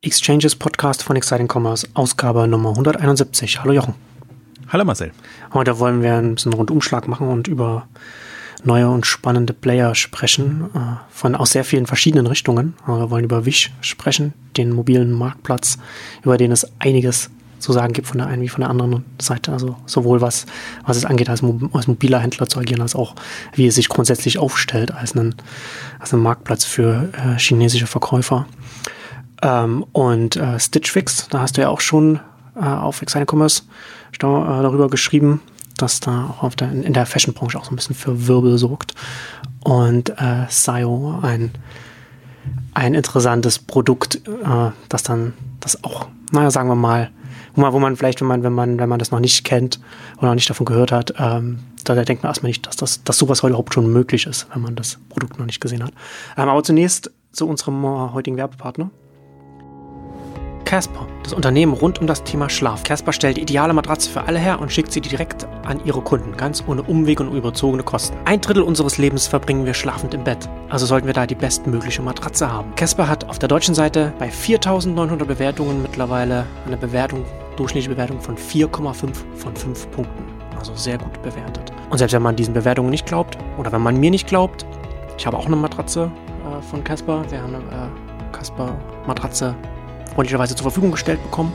Exchanges Podcast von Exciting Commerce, Ausgabe Nummer 171. Hallo Jochen. Hallo Marcel. Heute wollen wir ein bisschen Rundumschlag machen und über neue und spannende Player sprechen, äh, von aus sehr vielen verschiedenen Richtungen. Wir wollen über Wish sprechen, den mobilen Marktplatz, über den es einiges zu sagen gibt von der einen wie von der anderen Seite. Also sowohl was, was es angeht, als, als mobiler Händler zu agieren, als auch wie es sich grundsätzlich aufstellt als ein, als ein Marktplatz für äh, chinesische Verkäufer. Ähm, und äh, Stitch Fix, da hast du ja auch schon äh, auf Exciting Commerce äh, darüber geschrieben, dass da auch auf der, in der Fashion-Branche auch so ein bisschen für Wirbel sorgt. Und äh, SIO, ein, ein interessantes Produkt, äh, das dann, das auch, naja, sagen wir mal, wo man, wo man vielleicht, wenn man, wenn man, wenn man das noch nicht kennt oder noch nicht davon gehört hat, ähm, da, da denkt man erstmal nicht, dass, das, dass sowas heute überhaupt schon möglich ist, wenn man das Produkt noch nicht gesehen hat. Ähm, aber zunächst zu unserem äh, heutigen Werbepartner. Casper, das Unternehmen rund um das Thema Schlaf. Casper stellt die ideale Matratze für alle her und schickt sie direkt an ihre Kunden, ganz ohne Umweg und überzogene Kosten. Ein Drittel unseres Lebens verbringen wir schlafend im Bett, also sollten wir da die bestmögliche Matratze haben. Casper hat auf der deutschen Seite bei 4900 Bewertungen mittlerweile eine Bewertung, durchschnittliche Bewertung von 4,5 von 5 Punkten. Also sehr gut bewertet. Und selbst wenn man diesen Bewertungen nicht glaubt, oder wenn man mir nicht glaubt, ich habe auch eine Matratze äh, von Casper. Wir haben eine äh, Casper Matratze freundlicherweise zur Verfügung gestellt bekommen.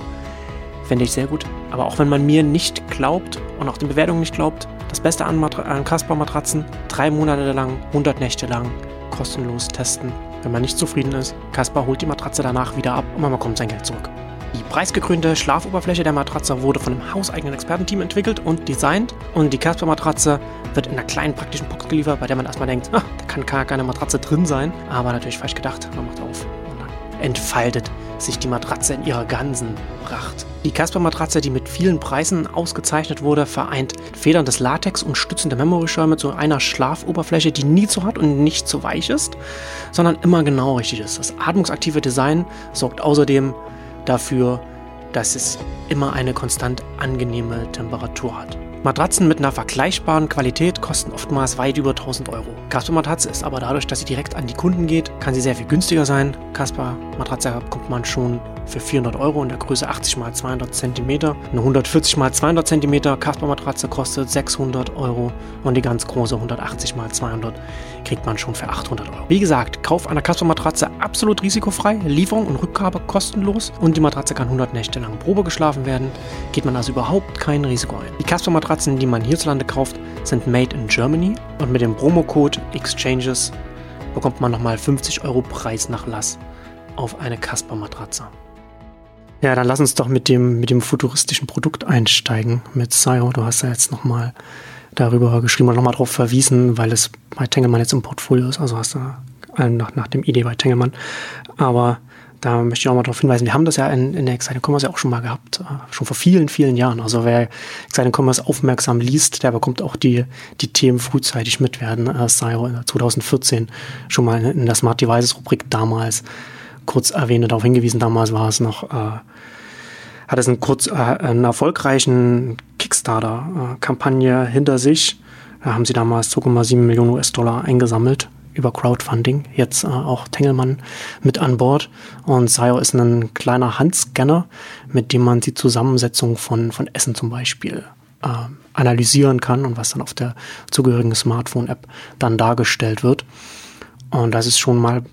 Fände ich sehr gut. Aber auch wenn man mir nicht glaubt und auch den Bewertungen nicht glaubt, das Beste an, Matra an Kasper-Matratzen, drei Monate lang, 100 Nächte lang, kostenlos testen. Wenn man nicht zufrieden ist, Kasper holt die Matratze danach wieder ab und man bekommt sein Geld zurück. Die preisgekrönte Schlafoberfläche der Matratze wurde von einem hauseigenen Expertenteam entwickelt und designt. Und die Casper-Matratze wird in einer kleinen praktischen Box geliefert, bei der man erstmal denkt, ah, da kann gar keine Matratze drin sein. Aber natürlich falsch gedacht. Man macht auf entfaltet sich die Matratze in ihrer ganzen Pracht. Die Casper-Matratze, die mit vielen Preisen ausgezeichnet wurde, vereint federndes Latex und stützende Memory-Schirme zu einer Schlafoberfläche, die nie zu hart und nicht zu weich ist, sondern immer genau richtig ist. Das atmungsaktive Design sorgt außerdem dafür, dass es immer eine konstant angenehme Temperatur hat. Matratzen mit einer vergleichbaren Qualität kosten oftmals weit über 1000 Euro. Casper Matratze ist aber dadurch, dass sie direkt an die Kunden geht, kann sie sehr viel günstiger sein. Casper Matratze bekommt man schon für 400 Euro in der Größe 80 x 200 cm. Eine 140 x 200 cm Casper Matratze kostet 600 Euro und die ganz große 180 x 200 kriegt man schon für 800 Euro. Wie gesagt, Kauf einer Casper Matratze absolut risikofrei, Lieferung und Rückgabe kostenlos und die Matratze kann 100 Nächte lang Probe geschlafen werden, geht man also überhaupt kein Risiko ein. Die Casper Matratzen, die man hierzulande kauft, sind made in Germany und mit dem Promocode Exchanges bekommt man nochmal 50 Euro Preisnachlass auf eine Casper Matratze. Ja, dann lass uns doch mit dem, mit dem futuristischen Produkt einsteigen, mit SIO. Du hast ja jetzt nochmal darüber geschrieben und nochmal darauf verwiesen, weil es bei Tengelmann jetzt im Portfolio ist. Also hast du nach, nach dem Idee bei Tengelmann. Aber da möchte ich auch mal darauf hinweisen, wir haben das ja in, in der Exciting Commerce ja auch schon mal gehabt, äh, schon vor vielen, vielen Jahren. Also wer Exciting Commerce aufmerksam liest, der bekommt auch die, die Themen frühzeitig mit. Hatten äh, SIO 2014 schon mal in der Smart Devices Rubrik damals kurz erwähnt, darauf hingewiesen. Damals war es noch äh, hat es einen, kurz, äh, einen erfolgreichen Kickstarter-Kampagne hinter sich. Da haben sie damals 2,7 Millionen US-Dollar eingesammelt über Crowdfunding. Jetzt äh, auch Tengelmann mit an Bord. Und SIO ist ein kleiner Handscanner, mit dem man die Zusammensetzung von, von Essen zum Beispiel äh, analysieren kann und was dann auf der zugehörigen Smartphone-App dann dargestellt wird. Und das ist schon mal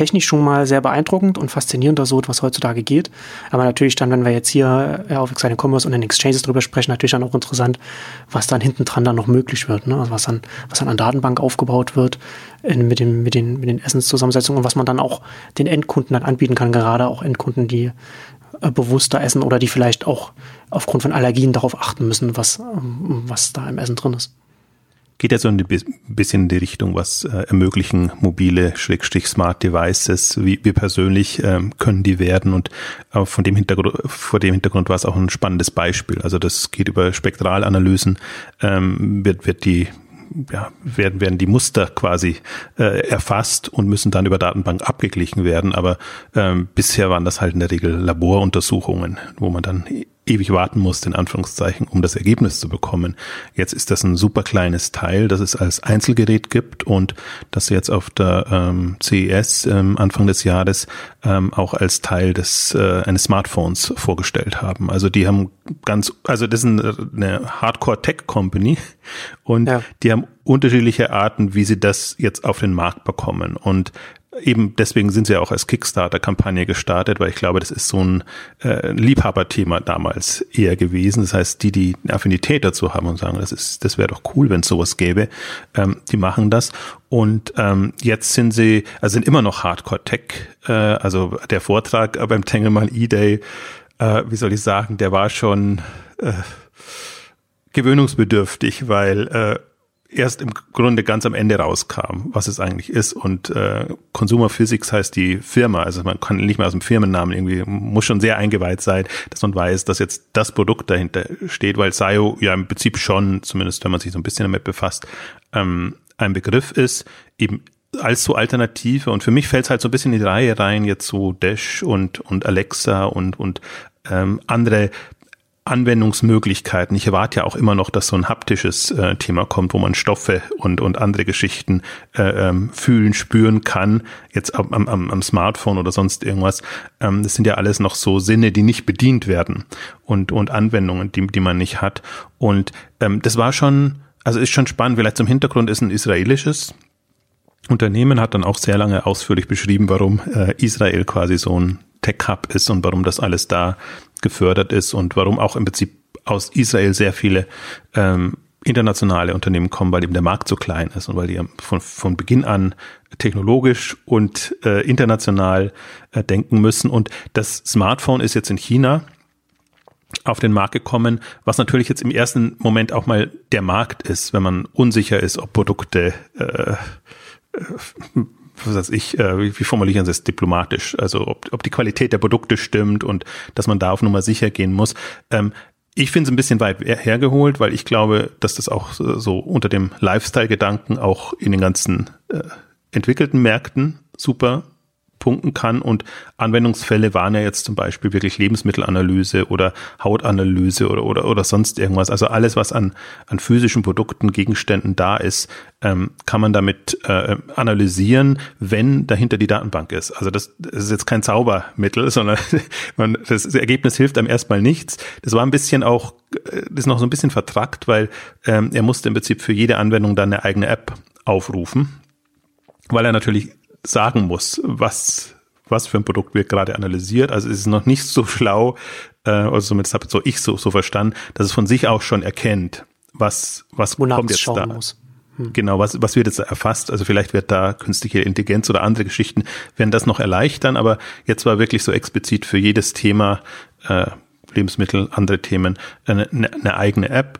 technisch schon mal sehr beeindruckend und faszinierend, dass so etwas heutzutage geht. Aber natürlich dann, wenn wir jetzt hier äh, auf Exciting Commerce und in Exchanges drüber sprechen, natürlich dann auch interessant, was dann hinten dran dann noch möglich wird. Ne? Also was dann, was dann an Datenbank aufgebaut wird in, mit, dem, mit, den, mit den Essenszusammensetzungen und was man dann auch den Endkunden dann anbieten kann, gerade auch Endkunden, die äh, bewusster essen oder die vielleicht auch aufgrund von Allergien darauf achten müssen, was, ähm, was da im Essen drin ist geht ja so ein bisschen in die Richtung, was äh, ermöglichen mobile, Schrägstrich Smart Devices, wie, wie persönlich ähm, können die werden und äh, von dem Hintergrund, vor dem Hintergrund war es auch ein spannendes Beispiel. Also das geht über Spektralanalysen, ähm, wird, wird die ja, werden, werden die Muster quasi äh, erfasst und müssen dann über Datenbank abgeglichen werden. Aber ähm, bisher waren das halt in der Regel Laboruntersuchungen, wo man dann ewig warten musste, in Anführungszeichen, um das Ergebnis zu bekommen. Jetzt ist das ein super kleines Teil, das es als Einzelgerät gibt und das sie jetzt auf der ähm, CES ähm, Anfang des Jahres ähm, auch als Teil des äh, eines Smartphones vorgestellt haben. Also die haben ganz, also das ist eine Hardcore-Tech-Company und ja. die haben unterschiedliche Arten, wie sie das jetzt auf den Markt bekommen. Und eben deswegen sind sie ja auch als Kickstarter-Kampagne gestartet, weil ich glaube, das ist so ein äh, Liebhaberthema damals eher gewesen. Das heißt, die, die Affinität dazu haben und sagen, das ist, das wäre doch cool, wenn es sowas gäbe, ähm, die machen das. Und ähm, jetzt sind sie, also sind immer noch Hardcore-Tech. Äh, also der Vortrag beim Tengelmann E-Day, äh, wie soll ich sagen, der war schon äh, gewöhnungsbedürftig, weil äh, erst im Grunde ganz am Ende rauskam, was es eigentlich ist. Und äh, Consumer Physics heißt die Firma, also man kann nicht mehr aus dem Firmennamen irgendwie, muss schon sehr eingeweiht sein, dass man weiß, dass jetzt das Produkt dahinter steht, weil SIO ja im Prinzip schon, zumindest wenn man sich so ein bisschen damit befasst, ähm, ein Begriff ist, eben als so Alternative. Und für mich fällt es halt so ein bisschen in die Reihe rein, jetzt so Dash und, und Alexa und, und ähm, andere Anwendungsmöglichkeiten. Ich erwarte ja auch immer noch, dass so ein haptisches äh, Thema kommt, wo man Stoffe und, und andere Geschichten äh, ähm, fühlen, spüren kann, jetzt am, am, am Smartphone oder sonst irgendwas. Ähm, das sind ja alles noch so Sinne, die nicht bedient werden und, und Anwendungen, die, die man nicht hat. Und ähm, das war schon, also ist schon spannend. Vielleicht zum Hintergrund ist ein israelisches Unternehmen, hat dann auch sehr lange ausführlich beschrieben, warum äh, Israel quasi so ein Tech-Hub ist und warum das alles da gefördert ist und warum auch im Prinzip aus Israel sehr viele ähm, internationale Unternehmen kommen, weil eben der Markt so klein ist und weil die von, von Beginn an technologisch und äh, international äh, denken müssen. Und das Smartphone ist jetzt in China auf den Markt gekommen, was natürlich jetzt im ersten Moment auch mal der Markt ist, wenn man unsicher ist, ob Produkte äh, äh was weiß ich, äh, wie, formulieren Sie es diplomatisch? Also ob, ob die Qualität der Produkte stimmt und dass man da auf Nummer sicher gehen muss. Ähm, ich finde es ein bisschen weit hergeholt, weil ich glaube, dass das auch so unter dem Lifestyle-Gedanken auch in den ganzen äh, entwickelten Märkten super punkten kann. Und Anwendungsfälle waren ja jetzt zum Beispiel wirklich Lebensmittelanalyse oder Hautanalyse oder, oder, oder sonst irgendwas. Also alles, was an, an physischen Produkten, Gegenständen da ist, ähm, kann man damit äh, analysieren, wenn dahinter die Datenbank ist. Also das, das ist jetzt kein Zaubermittel, sondern man, das, Ergebnis hilft einem erstmal nichts. Das war ein bisschen auch, äh, das ist noch so ein bisschen vertrackt, weil ähm, er musste im Prinzip für jede Anwendung dann eine eigene App aufrufen weil er natürlich sagen muss, was, was für ein Produkt wird gerade analysiert. Also es ist noch nicht so schlau, äh, also zumindest habe so ich so, so verstanden, dass es von sich auch schon erkennt, was, was Wonach kommt jetzt da. Muss. Hm. Genau, was, was wird jetzt erfasst? Also vielleicht wird da künstliche Intelligenz oder andere Geschichten, werden das noch erleichtern, aber jetzt war wirklich so explizit für jedes Thema, äh, Lebensmittel, andere Themen, eine, eine eigene App,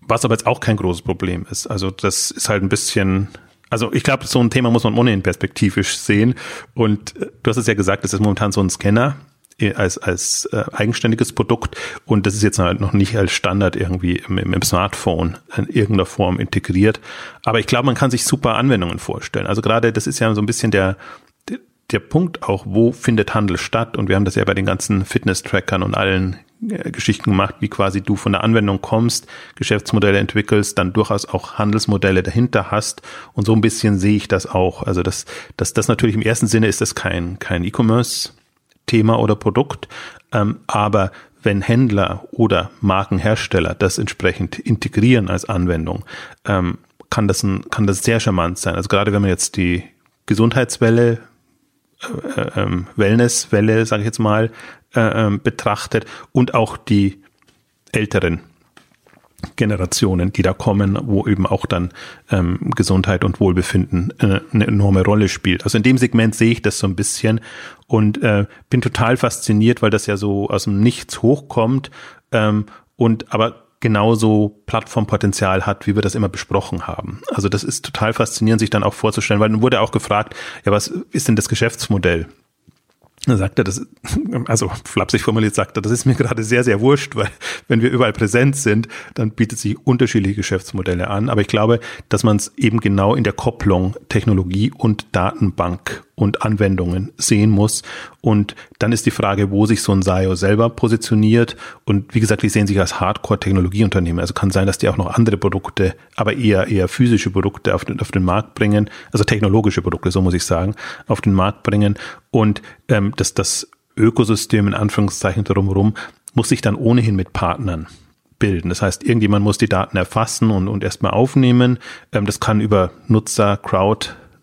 was aber jetzt auch kein großes Problem ist. Also das ist halt ein bisschen also ich glaube, so ein Thema muss man ohnehin perspektivisch sehen. Und äh, du hast es ja gesagt, das ist momentan so ein Scanner äh, als, als äh, eigenständiges Produkt und das ist jetzt halt noch nicht als Standard irgendwie im, im Smartphone in irgendeiner Form integriert. Aber ich glaube, man kann sich super Anwendungen vorstellen. Also gerade das ist ja so ein bisschen der, der Punkt auch, wo findet Handel statt? Und wir haben das ja bei den ganzen Fitness-Trackern und allen Geschichten gemacht, wie quasi du von der Anwendung kommst, Geschäftsmodelle entwickelst, dann durchaus auch Handelsmodelle dahinter hast. Und so ein bisschen sehe ich das auch. Also das, das, das natürlich im ersten Sinne ist das kein, kein E-Commerce-Thema oder Produkt. Ähm, aber wenn Händler oder Markenhersteller das entsprechend integrieren als Anwendung, ähm, kann das ein, kann das sehr charmant sein. Also gerade wenn man jetzt die Gesundheitswelle äh, ähm, Wellnesswelle, sage ich jetzt mal, äh, ähm, betrachtet und auch die älteren Generationen, die da kommen, wo eben auch dann ähm, Gesundheit und Wohlbefinden äh, eine enorme Rolle spielt. Also in dem Segment sehe ich das so ein bisschen und bin total fasziniert, weil das ja so aus dem Nichts hochkommt und aber genauso Plattformpotenzial hat, wie wir das immer besprochen haben. Also das ist total faszinierend, sich dann auch vorzustellen, weil dann wurde auch gefragt, ja, was ist denn das Geschäftsmodell? Da sagt er, das, also flapsig formuliert sagt er, das ist mir gerade sehr, sehr wurscht, weil wenn wir überall präsent sind, dann bietet sich unterschiedliche Geschäftsmodelle an. Aber ich glaube, dass man es eben genau in der Kopplung Technologie und Datenbank und Anwendungen sehen muss. Und dann ist die Frage, wo sich so ein SIO selber positioniert. Und wie gesagt, die sehen sich als Hardcore-Technologieunternehmen. Also kann sein, dass die auch noch andere Produkte, aber eher, eher physische Produkte auf den, auf den Markt bringen. Also technologische Produkte, so muss ich sagen, auf den Markt bringen. Und ähm, dass das Ökosystem in Anführungszeichen drumherum muss sich dann ohnehin mit Partnern bilden. Das heißt, irgendjemand muss die Daten erfassen und, und erstmal aufnehmen. Ähm, das kann über Nutzer,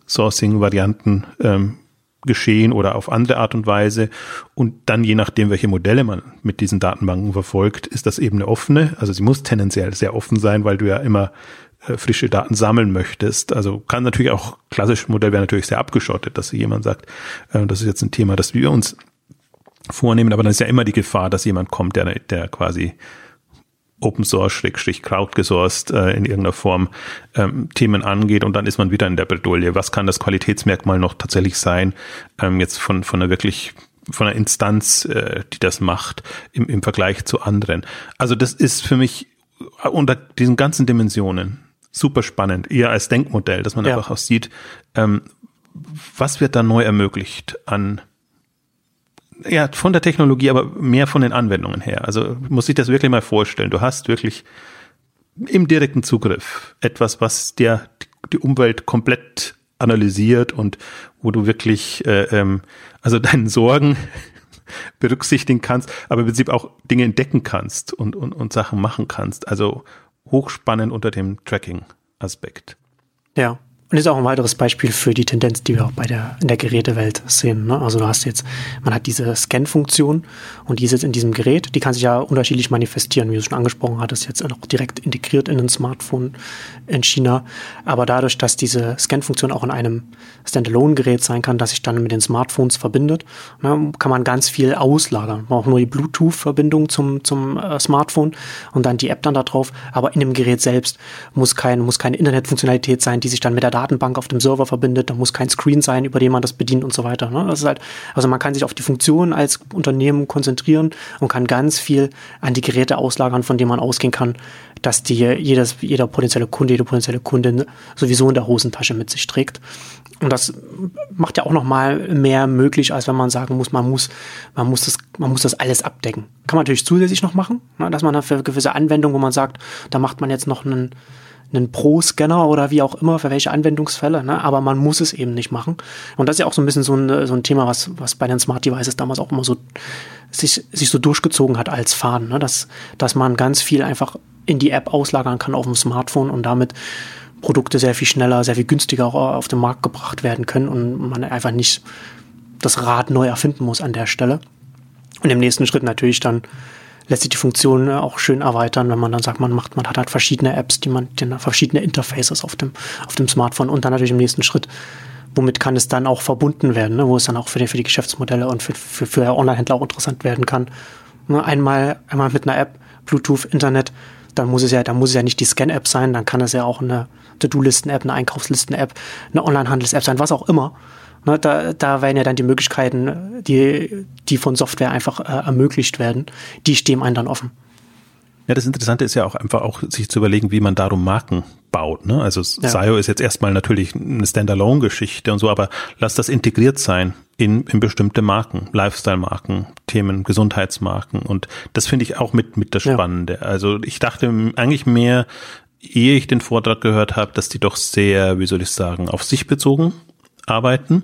Crowdsourcing-Varianten ähm, geschehen oder auf andere Art und Weise. Und dann, je nachdem, welche Modelle man mit diesen Datenbanken verfolgt, ist das eben eine offene. Also sie muss tendenziell sehr offen sein, weil du ja immer äh, frische Daten sammeln möchtest. Also kann natürlich auch, klassisches Modell wäre natürlich sehr abgeschottet, dass jemand sagt, äh, das ist jetzt ein Thema, das wir uns vornehmen, aber dann ist ja immer die Gefahr, dass jemand kommt, der, der quasi Open Source, Schrägstrich crowdgesourced äh, in irgendeiner Form ähm, Themen angeht und dann ist man wieder in der Bredouille. Was kann das Qualitätsmerkmal noch tatsächlich sein? Ähm, jetzt von, von einer wirklich von einer Instanz, äh, die das macht, im, im Vergleich zu anderen. Also das ist für mich unter diesen ganzen Dimensionen super spannend, eher als Denkmodell, dass man ja. einfach auch sieht, ähm, was wird da neu ermöglicht an ja, von der Technologie, aber mehr von den Anwendungen her. Also muss ich das wirklich mal vorstellen. Du hast wirklich im direkten Zugriff etwas, was dir die Umwelt komplett analysiert und wo du wirklich äh, ähm, also deinen Sorgen berücksichtigen kannst, aber im Prinzip auch Dinge entdecken kannst und, und, und Sachen machen kannst. Also hochspannend unter dem Tracking-Aspekt. Ja, und ist auch ein weiteres Beispiel für die Tendenz, die wir auch bei der, in der Gerätewelt sehen. Ne? Also du hast jetzt, man hat diese Scan-Funktion und die ist jetzt in diesem Gerät, die kann sich ja unterschiedlich manifestieren, wie du schon angesprochen hattest, jetzt auch direkt integriert in ein Smartphone in China. Aber dadurch, dass diese Scan-Funktion auch in einem Standalone-Gerät sein kann, das sich dann mit den Smartphones verbindet, ne, kann man ganz viel auslagern. Man braucht nur die Bluetooth-Verbindung zum, zum äh, Smartphone und dann die App dann da drauf. Aber in dem Gerät selbst muss, kein, muss keine Internetfunktionalität sein, die sich dann mit der Daten Datenbank auf dem Server verbindet, da muss kein Screen sein, über den man das bedient und so weiter. Ne? Das ist halt, also man kann sich auf die Funktionen als Unternehmen konzentrieren und kann ganz viel an die Geräte auslagern, von denen man ausgehen kann, dass die jedes, jeder potenzielle Kunde, jede potenzielle Kundin sowieso in der Hosentasche mit sich trägt. Und das macht ja auch noch mal mehr möglich, als wenn man sagen muss, man muss, man muss das, man muss das alles abdecken. Kann man natürlich zusätzlich noch machen, ne, dass man für gewisse Anwendungen, wo man sagt, da macht man jetzt noch einen einen Pro-Scanner oder wie auch immer, für welche Anwendungsfälle, ne? aber man muss es eben nicht machen. Und das ist ja auch so ein bisschen so ein, so ein Thema, was, was bei den Smart Devices damals auch immer so sich, sich so durchgezogen hat als Faden, ne? dass, dass man ganz viel einfach in die App auslagern kann auf dem Smartphone und damit Produkte sehr viel schneller, sehr viel günstiger auch auf den Markt gebracht werden können und man einfach nicht das Rad neu erfinden muss an der Stelle. Und im nächsten Schritt natürlich dann lässt sich die Funktion äh, auch schön erweitern, wenn man dann sagt, man macht, man hat halt verschiedene Apps, die man, die verschiedene Interfaces auf dem, auf dem Smartphone und dann natürlich im nächsten Schritt, womit kann es dann auch verbunden werden, ne, wo es dann auch für die, für die Geschäftsmodelle und für, für, für Online-Händler auch interessant werden kann. Ne, einmal, einmal mit einer App, Bluetooth, Internet, dann muss es ja, dann muss es ja nicht die Scan-App sein, dann kann es ja auch eine To-Do-Listen-App, eine Einkaufslisten-App, eine Online-Handels-App sein, was auch immer. Ne, da, da werden ja dann die Möglichkeiten, die, die von Software einfach äh, ermöglicht werden, die stehen einem dann offen. Ja, das Interessante ist ja auch einfach auch sich zu überlegen, wie man darum Marken baut. Ne? Also ja. SIO ist jetzt erstmal natürlich eine Standalone-Geschichte und so, aber lass das integriert sein in, in bestimmte Marken, Lifestyle-Marken, Themen, Gesundheitsmarken und das finde ich auch mit, mit das Spannende. Ja. Also ich dachte eigentlich mehr, ehe ich den Vortrag gehört habe, dass die doch sehr, wie soll ich sagen, auf sich bezogen arbeiten.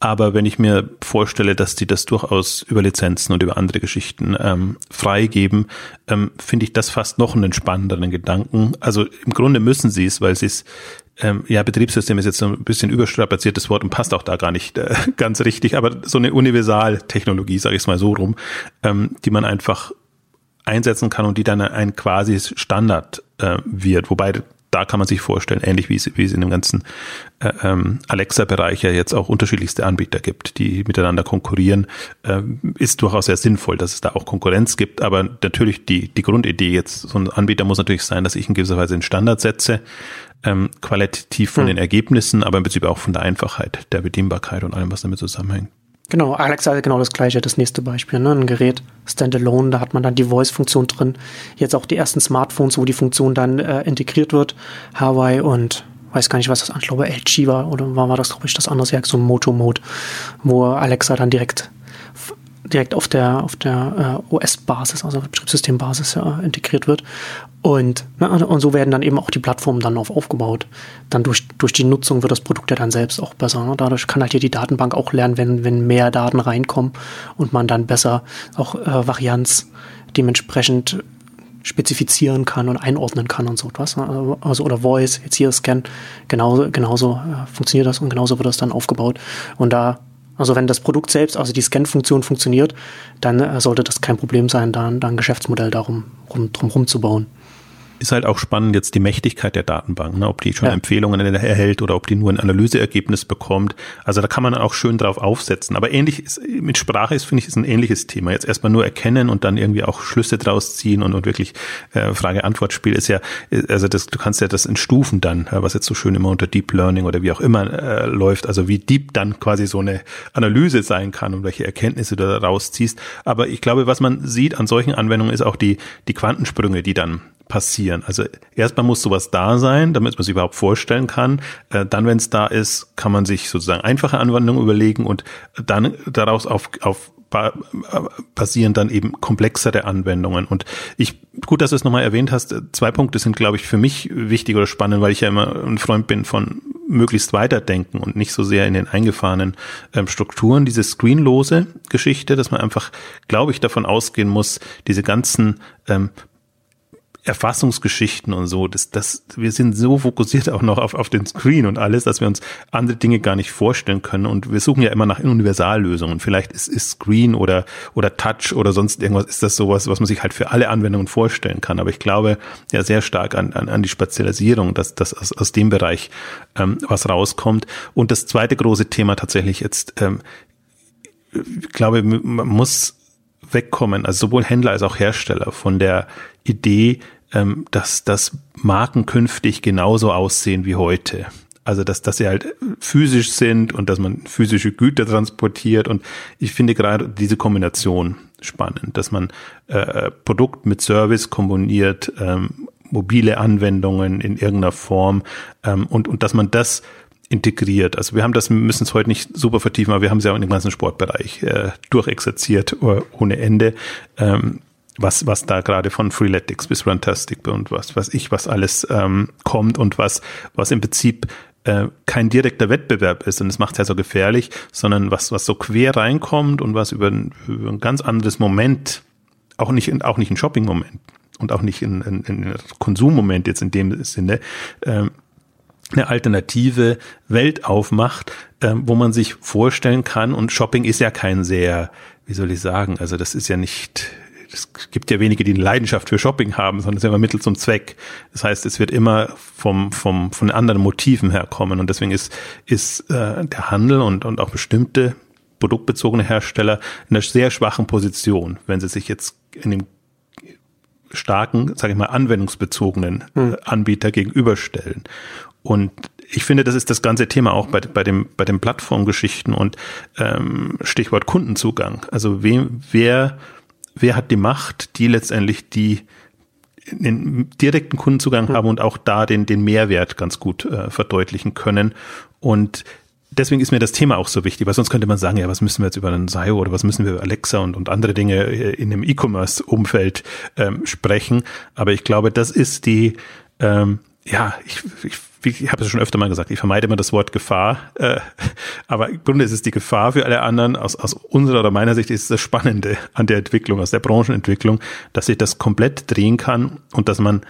Aber wenn ich mir vorstelle, dass die das durchaus über Lizenzen und über andere Geschichten ähm, freigeben, ähm, finde ich das fast noch einen spannenderen Gedanken. Also im Grunde müssen sie es, weil sie es ähm, ja, Betriebssystem ist jetzt so ein bisschen überstrapaziertes Wort und passt auch da gar nicht äh, ganz richtig, aber so eine Universaltechnologie, sage ich es mal so rum, ähm, die man einfach einsetzen kann und die dann ein quasi Standard äh, wird, wobei da kann man sich vorstellen, ähnlich wie es, wie es in dem ganzen äh, ähm, Alexa-Bereich ja jetzt auch unterschiedlichste Anbieter gibt, die miteinander konkurrieren, äh, ist durchaus sehr sinnvoll, dass es da auch Konkurrenz gibt. Aber natürlich die, die Grundidee jetzt, so ein Anbieter muss natürlich sein, dass ich in gewisser Weise einen Standard setze, ähm, qualitativ von hm. den Ergebnissen, aber im Prinzip auch von der Einfachheit, der Bedienbarkeit und allem, was damit zusammenhängt. Genau, Alexa genau das gleiche, das nächste Beispiel. Ne? Ein Gerät, Standalone, da hat man dann die Voice-Funktion drin. Jetzt auch die ersten Smartphones, wo die Funktion dann äh, integriert wird. Huawei und weiß gar nicht, was das, ich glaube LG war oder war, das, glaube ich, das andere Werk, so Moto Mode, wo Alexa dann direkt direkt auf der auf der äh, OS-Basis, also Betriebssystembasis ja, integriert wird. Und, na, und so werden dann eben auch die Plattformen dann auf, aufgebaut. Dann durch, durch die Nutzung wird das Produkt ja dann selbst auch besser. Ne? Dadurch kann halt hier die Datenbank auch lernen, wenn, wenn mehr Daten reinkommen und man dann besser auch äh, Varianz dementsprechend spezifizieren kann und einordnen kann und so etwas. Ne? Also, oder Voice, jetzt hier Scan, genauso, genauso äh, funktioniert das und genauso wird das dann aufgebaut. Und da, also wenn das Produkt selbst, also die Scan-Funktion funktioniert, dann äh, sollte das kein Problem sein, da, ein Geschäftsmodell darum rum, drum rumzubauen ist halt auch spannend jetzt die Mächtigkeit der Datenbank, ne? ob die schon ja. Empfehlungen erhält oder ob die nur ein Analyseergebnis bekommt. Also da kann man auch schön drauf aufsetzen. Aber ähnlich ist, mit Sprache ist, finde ich, ist ein ähnliches Thema. Jetzt erstmal nur erkennen und dann irgendwie auch Schlüsse draus ziehen und, und wirklich äh, Frage-Antwort-Spiel ist ja, also das, du kannst ja das in Stufen dann, was jetzt so schön immer unter Deep Learning oder wie auch immer äh, läuft, also wie deep dann quasi so eine Analyse sein kann und welche Erkenntnisse du da rausziehst. Aber ich glaube, was man sieht an solchen Anwendungen ist auch die, die Quantensprünge, die dann passieren. Also erstmal muss sowas da sein, damit man sich überhaupt vorstellen kann. Äh, dann, wenn es da ist, kann man sich sozusagen einfache Anwendungen überlegen und dann daraus auf, auf passieren dann eben komplexere Anwendungen. Und ich, gut, dass du es nochmal erwähnt hast, zwei Punkte sind, glaube ich, für mich wichtig oder spannend, weil ich ja immer ein Freund bin von möglichst weiterdenken und nicht so sehr in den eingefahrenen ähm, Strukturen. Diese screenlose Geschichte, dass man einfach, glaube ich, davon ausgehen muss, diese ganzen ähm, Erfassungsgeschichten und so, das, das, wir sind so fokussiert auch noch auf, auf den Screen und alles, dass wir uns andere Dinge gar nicht vorstellen können. Und wir suchen ja immer nach Universallösungen. Vielleicht ist, ist Screen oder, oder Touch oder sonst irgendwas, ist das sowas, was man sich halt für alle Anwendungen vorstellen kann. Aber ich glaube ja sehr stark an, an, an die Spezialisierung, dass, dass aus, aus dem Bereich ähm, was rauskommt. Und das zweite große Thema tatsächlich jetzt, ähm, ich glaube, man muss wegkommen, also sowohl Händler als auch Hersteller von der Idee, ähm, dass, dass Marken künftig genauso aussehen wie heute. Also dass, dass sie halt physisch sind und dass man physische Güter transportiert. Und ich finde gerade diese Kombination spannend, dass man äh, Produkt mit Service kombiniert, ähm, mobile Anwendungen in irgendeiner Form ähm, und, und dass man das integriert. Also wir haben das, müssen es heute nicht super vertiefen, aber wir haben es ja auch in dem ganzen Sportbereich äh, durchexerziert äh, ohne Ende. Ähm, was, was da gerade von Freeletics bis Runtastic und was, was ich, was alles ähm, kommt und was, was im Prinzip äh, kein direkter Wettbewerb ist und es macht es ja so gefährlich, sondern was, was so quer reinkommt und was über ein, über ein ganz anderes Moment, auch nicht, auch nicht ein Shopping-Moment und auch nicht ein, Konsummoment jetzt in dem Sinne, ähm, eine alternative Welt aufmacht, ähm, wo man sich vorstellen kann, und Shopping ist ja kein sehr, wie soll ich sagen, also das ist ja nicht, es gibt ja wenige, die eine Leidenschaft für Shopping haben, sondern es ist immer Mittel zum Zweck. Das heißt, es wird immer vom, vom, von anderen Motiven herkommen und deswegen ist, ist äh, der Handel und, und auch bestimmte produktbezogene Hersteller in einer sehr schwachen Position, wenn sie sich jetzt in dem starken, sage ich mal, anwendungsbezogenen hm. Anbieter gegenüberstellen. Und ich finde, das ist das ganze Thema auch bei, bei dem bei den Plattformgeschichten und ähm, Stichwort Kundenzugang. Also wem, wer wer hat die Macht, die letztendlich die den direkten Kundenzugang mhm. haben und auch da den den Mehrwert ganz gut äh, verdeutlichen können und deswegen ist mir das Thema auch so wichtig, weil sonst könnte man sagen, ja, was müssen wir jetzt über einen SIO oder was müssen wir über Alexa und, und andere Dinge äh, in dem E-Commerce-Umfeld ähm, sprechen. Aber ich glaube, das ist die, ähm, ja, ich, ich ich habe es schon öfter mal gesagt, ich vermeide immer das Wort Gefahr, äh, aber im Grunde ist es die Gefahr für alle anderen. Aus, aus unserer oder meiner Sicht ist es das Spannende an der Entwicklung, aus der Branchenentwicklung, dass sich das komplett drehen kann und dass man,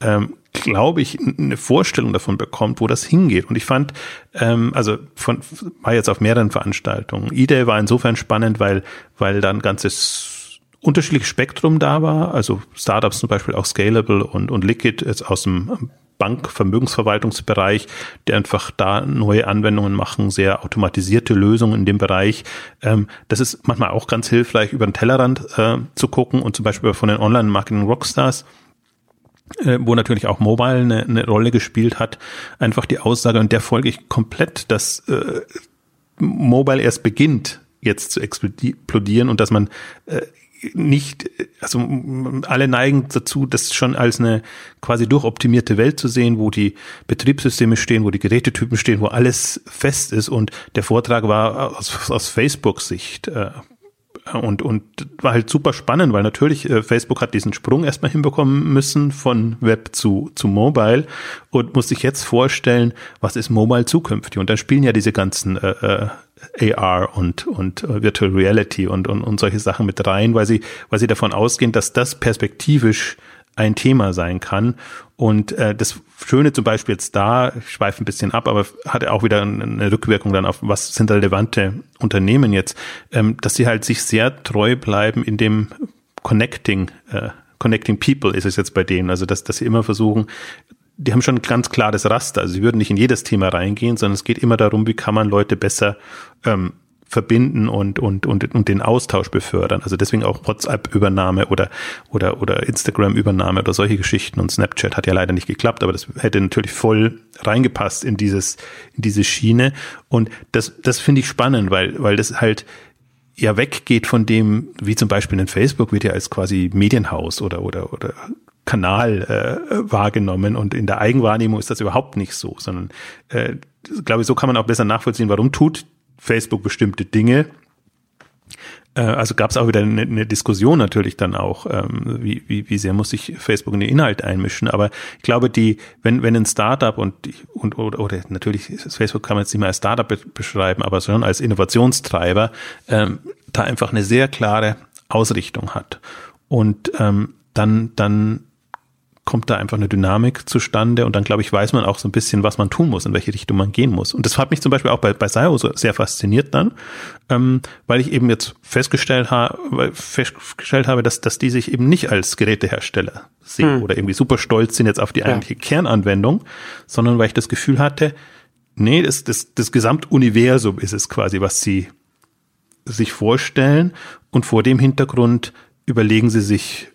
ähm, glaube ich, eine Vorstellung davon bekommt, wo das hingeht. Und ich fand, ähm, also von, war jetzt auf mehreren Veranstaltungen. E-Day war insofern spannend, weil, weil da ein ganzes unterschiedliches Spektrum da war, also Startups zum Beispiel auch Scalable und, und Liquid jetzt aus dem Bankvermögensverwaltungsbereich, die einfach da neue Anwendungen machen, sehr automatisierte Lösungen in dem Bereich. Ähm, das ist manchmal auch ganz hilfreich, über den Tellerrand äh, zu gucken und zum Beispiel von den Online-Marketing-Rockstars äh, wo natürlich auch Mobile eine, eine Rolle gespielt hat, einfach die Aussage, und der folge ich komplett, dass äh, Mobile erst beginnt, jetzt zu explodieren und dass man äh, nicht, also alle neigen dazu, das schon als eine quasi durchoptimierte Welt zu sehen, wo die Betriebssysteme stehen, wo die Gerätetypen stehen, wo alles fest ist. Und der Vortrag war aus, aus Facebook-Sicht. Äh, und, und war halt super spannend, weil natürlich äh, Facebook hat diesen Sprung erstmal hinbekommen müssen von Web zu, zu Mobile und muss sich jetzt vorstellen, was ist Mobile zukünftig? Und da spielen ja diese ganzen äh, äh, AR und, und uh, Virtual Reality und, und, und solche Sachen mit rein, weil sie, weil sie davon ausgehen, dass das perspektivisch ein Thema sein kann. Und äh, das Schöne zum Beispiel jetzt da, ich schweife ein bisschen ab, aber hat auch wieder eine Rückwirkung dann auf, was sind relevante Unternehmen jetzt, ähm, dass sie halt sich sehr treu bleiben in dem Connecting, äh, Connecting People ist es jetzt bei denen. Also dass, dass sie immer versuchen, die haben schon ein ganz klares Raster. Also sie würden nicht in jedes Thema reingehen, sondern es geht immer darum, wie kann man Leute besser ähm, verbinden und, und, und, und den Austausch befördern. Also deswegen auch WhatsApp-Übernahme oder, oder, oder Instagram-Übernahme oder solche Geschichten. Und Snapchat hat ja leider nicht geklappt, aber das hätte natürlich voll reingepasst in dieses, in diese Schiene. Und das, das finde ich spannend, weil, weil das halt, ja weggeht von dem, wie zum Beispiel in Facebook wird ja als quasi Medienhaus oder oder oder Kanal äh, wahrgenommen und in der Eigenwahrnehmung ist das überhaupt nicht so, sondern äh, glaube ich, so kann man auch besser nachvollziehen, warum tut Facebook bestimmte Dinge. Äh, also gab es auch wieder eine, eine, Diskussion natürlich dann auch, ähm, wie, wie, wie sehr muss sich Facebook in den Inhalt einmischen. Aber ich glaube, die, wenn, wenn ein Startup und, und oder, oder natürlich Facebook kann man jetzt nicht mehr als Startup be beschreiben, aber schon als Innovationstreiber, ähm, da einfach eine sehr klare Ausrichtung hat. Und ähm, dann, dann kommt da einfach eine Dynamik zustande und dann, glaube ich, weiß man auch so ein bisschen, was man tun muss, in welche Richtung man gehen muss. Und das hat mich zum Beispiel auch bei, bei SIO so sehr fasziniert dann, ähm, weil ich eben jetzt festgestellt, habe, festgestellt habe, dass, dass die sich eben nicht als Gerätehersteller sehen hm. oder irgendwie super stolz sind jetzt auf die eigentliche ja. Kernanwendung, sondern weil ich das Gefühl hatte, nee, das, das, das Gesamtuniversum ist es quasi, was sie sich vorstellen und vor dem Hintergrund überlegen sie sich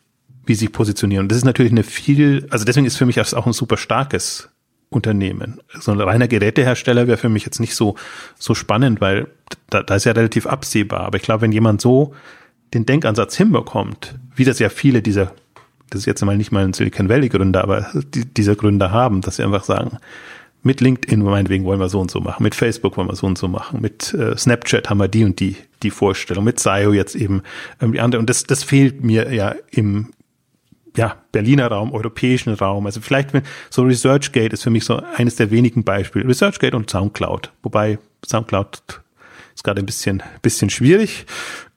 wie sie positionieren. Das ist natürlich eine viel, also deswegen ist für mich auch ein super starkes Unternehmen. So ein reiner Gerätehersteller wäre für mich jetzt nicht so, so spannend, weil da, da ist ja relativ absehbar. Aber ich glaube, wenn jemand so den Denkansatz hinbekommt, wie das ja viele dieser, das ist jetzt mal nicht mal ein Silicon Valley Gründer, aber die, dieser Gründer haben, dass sie einfach sagen, mit LinkedIn meinetwegen wollen wir so und so machen, mit Facebook wollen wir so und so machen, mit äh, Snapchat haben wir die und die die Vorstellung, mit SIO jetzt eben ähm, die andere und das das fehlt mir ja im ja, Berliner Raum, europäischen Raum. Also vielleicht, wenn so ResearchGate ist für mich so eines der wenigen Beispiele. ResearchGate und SoundCloud. Wobei SoundCloud ist gerade ein bisschen, bisschen schwierig,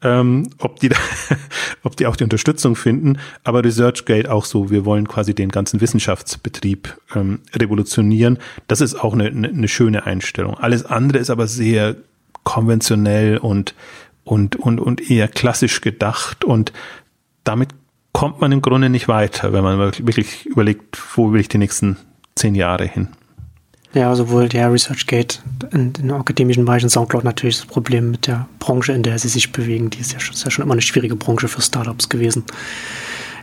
ähm, ob die, da, ob die auch die Unterstützung finden. Aber ResearchGate auch so. Wir wollen quasi den ganzen Wissenschaftsbetrieb ähm, revolutionieren. Das ist auch eine, eine, schöne Einstellung. Alles andere ist aber sehr konventionell und und und und eher klassisch gedacht und damit kommt man im Grunde nicht weiter, wenn man wirklich überlegt, wo will ich die nächsten zehn Jahre hin. Ja, sowohl der ResearchGate in den akademischen Bereichen Soundcloud natürlich das Problem mit der Branche, in der sie sich bewegen. Die ist ja schon, ist ja schon immer eine schwierige Branche für Startups gewesen.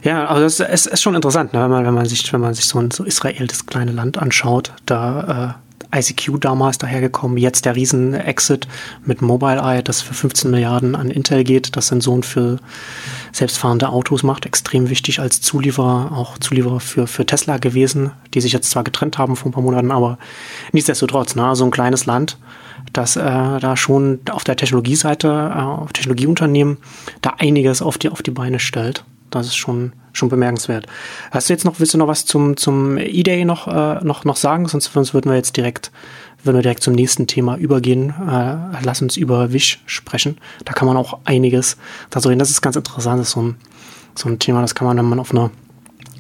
Ja, aber das ist, ist schon interessant, ne? wenn, man, wenn man sich, wenn man sich so, ein, so Israel, das kleine Land anschaut, da äh, ICQ damals dahergekommen, jetzt der Riesen-Exit mit Mobileye, das für 15 Milliarden an Intel geht, das Sensoren für selbstfahrende Autos macht, extrem wichtig als Zulieferer, auch Zulieferer für, für Tesla gewesen, die sich jetzt zwar getrennt haben vor ein paar Monaten, aber nichtsdestotrotz, ne, so ein kleines Land, das äh, da schon auf der Technologieseite, äh, auf Technologieunternehmen, da einiges auf die, auf die Beine stellt. Das ist schon, schon bemerkenswert. Hast du jetzt noch, willst du noch was zum, zum E-Day noch, äh, noch, noch sagen? Sonst, sonst würden wir jetzt direkt, würden wir direkt zum nächsten Thema übergehen. Äh, lass uns über Wish sprechen. Da kann man auch einiges dazu reden. Das ist ganz interessant. Das ist so ein, so ein Thema, das kann man, wenn man auf einer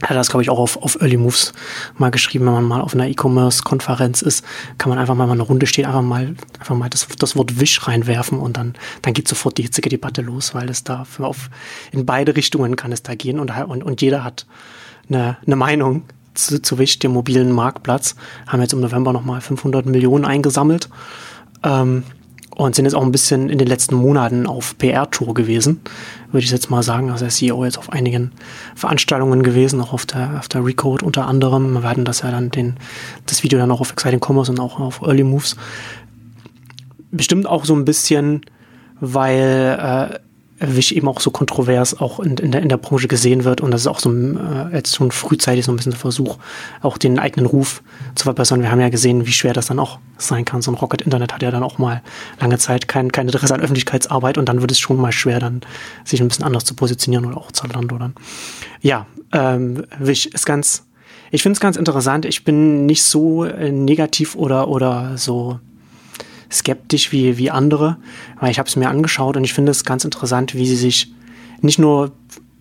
hat das, glaube ich, auch auf, auf Early Moves mal geschrieben, wenn man mal auf einer E-Commerce-Konferenz ist, kann man einfach mal, wenn eine Runde steht, einfach mal, einfach mal das, das Wort Wisch reinwerfen und dann, dann geht sofort die hitzige Debatte los, weil es da auf, in beide Richtungen kann es da gehen und, und, und jeder hat eine, eine Meinung zu, zu Wisch, dem mobilen Marktplatz. Haben jetzt im November nochmal 500 Millionen eingesammelt. Ähm, und sind jetzt auch ein bisschen in den letzten Monaten auf PR-Tour gewesen, würde ich jetzt mal sagen. Also der CEO jetzt auf einigen Veranstaltungen gewesen, auch auf der, auf der Recode unter anderem. Wir werden das ja dann den, das Video dann auch auf Exciting Commerce und auch auf Early Moves. Bestimmt auch so ein bisschen, weil äh, Wish eben auch so kontrovers auch in, in, der, in der Branche gesehen wird und das ist auch so äh, jetzt schon frühzeitig so ein bisschen der Versuch, auch den eigenen Ruf zu verbessern. Wir haben ja gesehen, wie schwer das dann auch sein kann. So ein Rocket Internet hat ja dann auch mal lange Zeit kein, kein Interesse an Öffentlichkeitsarbeit und dann wird es schon mal schwer, dann sich ein bisschen anders zu positionieren oder auch Zalando dann. Ja, ähm, Wish ist ganz, ich finde es ganz interessant. Ich bin nicht so äh, negativ oder, oder so skeptisch wie, wie andere, weil ich habe es mir angeschaut und ich finde es ganz interessant, wie sie sich nicht nur,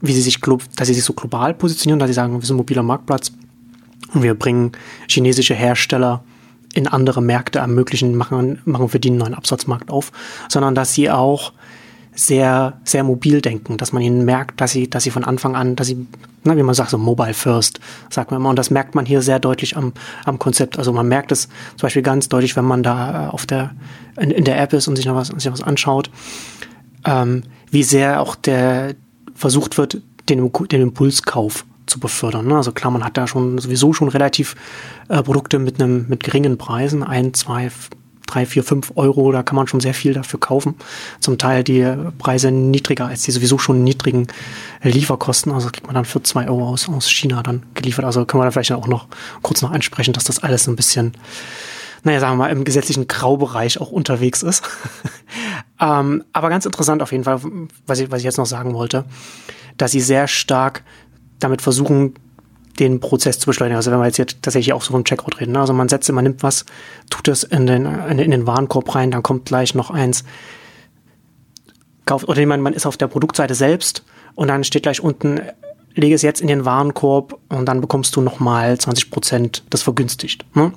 wie sie sich, dass sie sich so global positionieren, dass sie sagen, wir sind ein mobiler Marktplatz und wir bringen chinesische Hersteller in andere Märkte ermöglichen, machen, machen für die einen neuen Absatzmarkt auf, sondern dass sie auch sehr, sehr mobil denken, dass man ihnen merkt, dass sie, dass sie von Anfang an, dass sie, na, wie man sagt, so mobile first, sagt man immer. Und das merkt man hier sehr deutlich am, am Konzept. Also man merkt es zum Beispiel ganz deutlich, wenn man da äh, auf der, in, in der App ist und sich noch was, sich was anschaut, ähm, wie sehr auch der versucht wird, den, den Impulskauf zu befördern. Ne? Also klar, man hat da schon sowieso schon relativ äh, Produkte mit einem mit geringen Preisen, ein, zwei, drei, vier, fünf Euro, da kann man schon sehr viel dafür kaufen. Zum Teil die Preise niedriger als die sowieso schon niedrigen Lieferkosten. Also kriegt man dann für zwei Euro aus, aus China dann geliefert. Also können wir da vielleicht auch noch kurz noch ansprechen, dass das alles ein bisschen, naja, sagen wir mal, im gesetzlichen Graubereich auch unterwegs ist. ähm, aber ganz interessant auf jeden Fall, was ich, was ich jetzt noch sagen wollte, dass sie sehr stark damit versuchen, den Prozess zu beschleunigen. Also wenn wir jetzt hier tatsächlich auch so vom Checkout reden. Ne? Also man setzt, man nimmt was, tut es in den, in, den Warenkorb rein, dann kommt gleich noch eins, kauft, oder man, man ist auf der Produktseite selbst und dann steht gleich unten, lege es jetzt in den Warenkorb und dann bekommst du nochmal 20 Prozent das vergünstigt. Ne?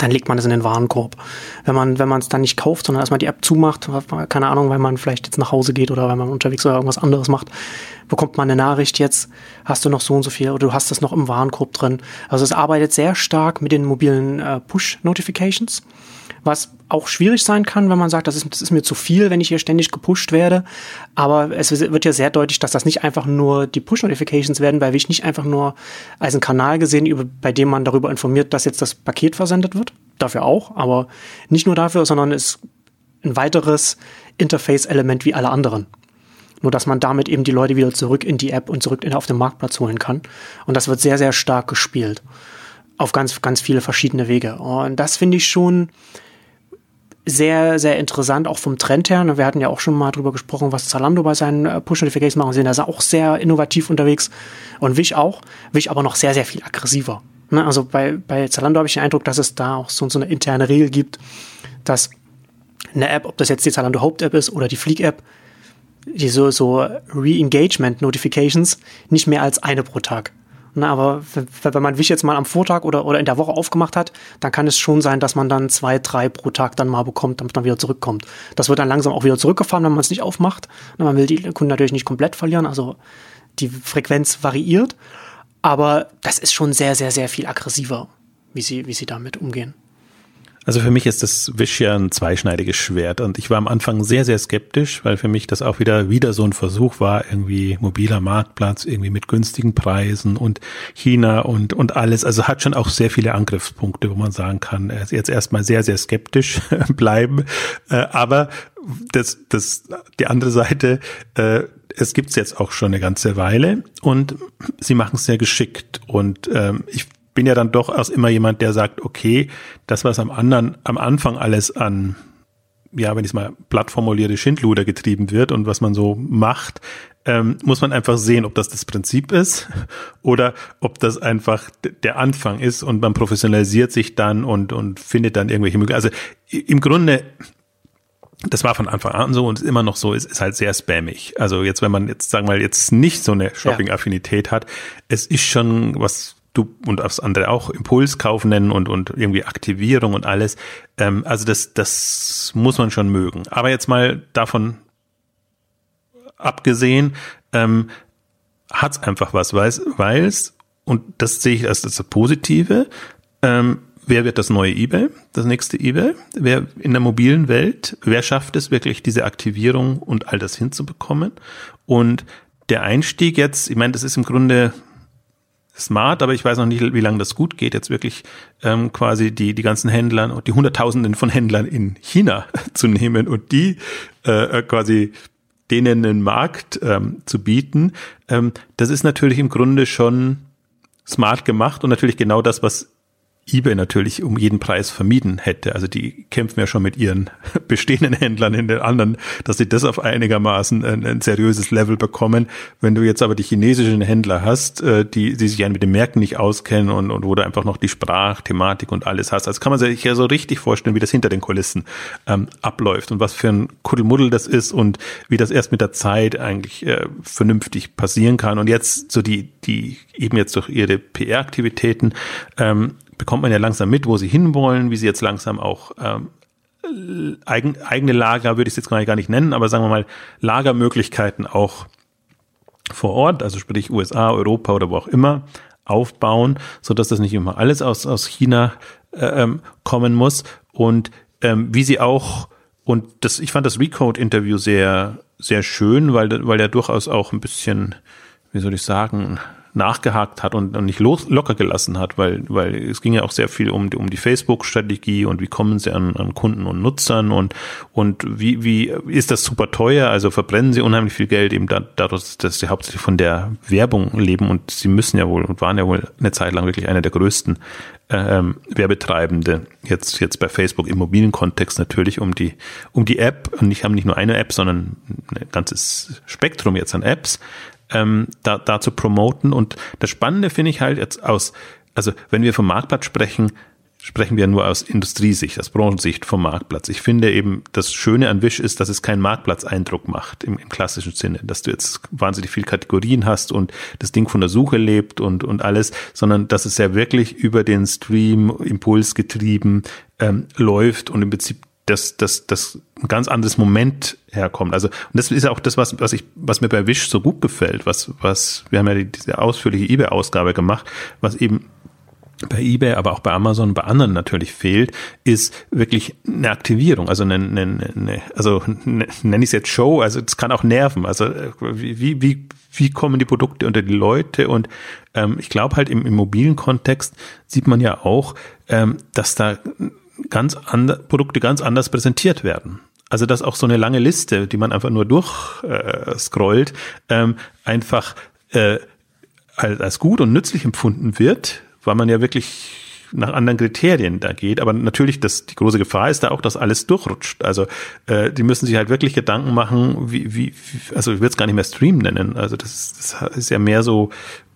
Dann legt man es in den Warenkorb. Wenn man wenn man es dann nicht kauft, sondern erstmal die App zumacht, keine Ahnung, weil man vielleicht jetzt nach Hause geht oder weil man unterwegs oder irgendwas anderes macht, bekommt man eine Nachricht jetzt, hast du noch so und so viel oder du hast das noch im Warenkorb drin. Also es arbeitet sehr stark mit den mobilen äh, Push-Notifications was auch schwierig sein kann, wenn man sagt, das ist, das ist mir zu viel, wenn ich hier ständig gepusht werde. Aber es wird ja sehr deutlich, dass das nicht einfach nur die Push-Notifications werden, weil ich nicht einfach nur als einen Kanal gesehen, über, bei dem man darüber informiert, dass jetzt das Paket versendet wird. Dafür auch, aber nicht nur dafür, sondern es ist ein weiteres Interface-Element wie alle anderen. Nur dass man damit eben die Leute wieder zurück in die App und zurück in, auf den Marktplatz holen kann. Und das wird sehr, sehr stark gespielt. Auf ganz, ganz viele verschiedene Wege. Und das finde ich schon sehr, sehr interessant, auch vom Trend her. Wir hatten ja auch schon mal drüber gesprochen, was Zalando bei seinen äh, Push-Notifications machen. Sie sind da auch sehr innovativ unterwegs und Wish auch. Wish aber noch sehr, sehr viel aggressiver. Ne? Also bei, bei Zalando habe ich den Eindruck, dass es da auch so, so eine interne Regel gibt, dass eine App, ob das jetzt die Zalando Haupt-App ist oder die Fleek-App, die so, so Re-Engagement-Notifications nicht mehr als eine pro Tag na, aber wenn man Wish jetzt mal am Vortag oder, oder in der Woche aufgemacht hat, dann kann es schon sein, dass man dann zwei, drei pro Tag dann mal bekommt, damit man wieder zurückkommt. Das wird dann langsam auch wieder zurückgefahren, wenn man es nicht aufmacht. Man will die Kunden natürlich nicht komplett verlieren, also die Frequenz variiert. Aber das ist schon sehr, sehr, sehr viel aggressiver, wie sie, wie sie damit umgehen. Also für mich ist das Wish ja ein zweischneidiges Schwert und ich war am Anfang sehr, sehr skeptisch, weil für mich das auch wieder, wieder so ein Versuch war, irgendwie mobiler Marktplatz, irgendwie mit günstigen Preisen und China und, und alles. Also hat schon auch sehr viele Angriffspunkte, wo man sagen kann, jetzt erstmal sehr, sehr skeptisch bleiben. Äh, aber das, das, die andere Seite, äh, es gibt's jetzt auch schon eine ganze Weile und sie machen es sehr geschickt und ähm, ich bin ja dann doch erst immer jemand, der sagt, okay, das, was am anderen, am Anfang alles an, ja, wenn ich es mal platt formuliere, Schindluder getrieben wird und was man so macht, ähm, muss man einfach sehen, ob das das Prinzip ist oder ob das einfach der Anfang ist und man professionalisiert sich dann und, und findet dann irgendwelche Möglichkeiten. Also im Grunde das war von Anfang an so und ist immer noch so, ist, ist halt sehr spammig. Also jetzt, wenn man jetzt, sagen wir mal, jetzt nicht so eine Shopping-Affinität hat, es ist schon was du und das andere auch Impulskauf nennen und, und irgendwie Aktivierung und alles. Ähm, also das, das muss man schon mögen. Aber jetzt mal davon abgesehen, ähm, hat es einfach was, weil es, und das sehe ich als das Positive, ähm, wer wird das neue eBay, das nächste eBay? Wer in der mobilen Welt, wer schafft es wirklich, diese Aktivierung und all das hinzubekommen? Und der Einstieg jetzt, ich meine, das ist im Grunde smart, aber ich weiß noch nicht, wie lange das gut geht, jetzt wirklich ähm, quasi die, die ganzen Händler und die Hunderttausenden von Händlern in China zu nehmen und die äh, quasi denen einen Markt ähm, zu bieten, ähm, das ist natürlich im Grunde schon smart gemacht und natürlich genau das, was eBay natürlich um jeden Preis vermieden hätte. Also die kämpfen ja schon mit ihren bestehenden Händlern in den anderen, dass sie das auf einigermaßen ein, ein seriöses Level bekommen. Wenn du jetzt aber die chinesischen Händler hast, äh, die, die sich ja mit den Märkten nicht auskennen und, und wo du einfach noch die Sprachthematik und alles hast, also kann man sich ja so richtig vorstellen, wie das hinter den Kulissen ähm, abläuft und was für ein Kuddelmuddel das ist und wie das erst mit der Zeit eigentlich äh, vernünftig passieren kann. Und jetzt so die, die eben jetzt durch ihre PR-Aktivitäten ähm, bekommt man ja langsam mit, wo sie hinwollen, wie sie jetzt langsam auch ähm, eigen, eigene Lager, würde ich es jetzt gar nicht nennen, aber sagen wir mal Lagermöglichkeiten auch vor Ort, also sprich USA, Europa oder wo auch immer, aufbauen, so dass das nicht immer alles aus, aus China äh, ähm, kommen muss. Und ähm, wie sie auch und das, ich fand das Recode-Interview sehr, sehr schön, weil, weil der durchaus auch ein bisschen, wie soll ich sagen, nachgehakt hat und, und nicht los, locker gelassen hat, weil, weil es ging ja auch sehr viel um, um die Facebook-Strategie und wie kommen sie an, an Kunden und Nutzern und, und wie, wie ist das super teuer, also verbrennen sie unheimlich viel Geld eben da, dadurch, dass sie hauptsächlich von der Werbung leben und sie müssen ja wohl und waren ja wohl eine Zeit lang wirklich einer der größten ähm, Werbetreibende jetzt jetzt bei Facebook im mobilen Kontext natürlich um die um die App und ich habe nicht nur eine App, sondern ein ganzes Spektrum jetzt an Apps ähm, da, da zu promoten. Und das Spannende finde ich halt jetzt aus, also wenn wir vom Marktplatz sprechen, sprechen wir nur aus Industriesicht, aus Branchensicht vom Marktplatz. Ich finde eben, das Schöne an Wish ist, dass es keinen Marktplatzeindruck macht im, im, klassischen Sinne, dass du jetzt wahnsinnig viele Kategorien hast und das Ding von der Suche lebt und, und alles, sondern dass es ja wirklich über den Stream Impuls getrieben ähm, läuft und im Prinzip dass das, das ein ganz anderes Moment herkommt. Also, und das ist auch das, was, was ich, was mir bei Wish so gut gefällt, was, was, wir haben ja diese ausführliche eBay-Ausgabe gemacht, was eben bei eBay, aber auch bei Amazon, bei anderen natürlich fehlt, ist wirklich eine Aktivierung. Also eine, eine, eine also eine, nenne ich es jetzt Show, also es kann auch nerven. Also wie, wie, wie kommen die Produkte unter die Leute? Und ähm, ich glaube halt im, im mobilen Kontext sieht man ja auch, ähm, dass da ganz andere Produkte ganz anders präsentiert werden. Also dass auch so eine lange Liste, die man einfach nur durchscrollt, äh, ähm, einfach äh, als gut und nützlich empfunden wird, weil man ja wirklich nach anderen Kriterien da geht. Aber natürlich, das, die große Gefahr ist da auch, dass alles durchrutscht. Also äh, die müssen sich halt wirklich Gedanken machen, wie, wie, also ich würde es gar nicht mehr Stream nennen. Also das, das ist ja mehr so,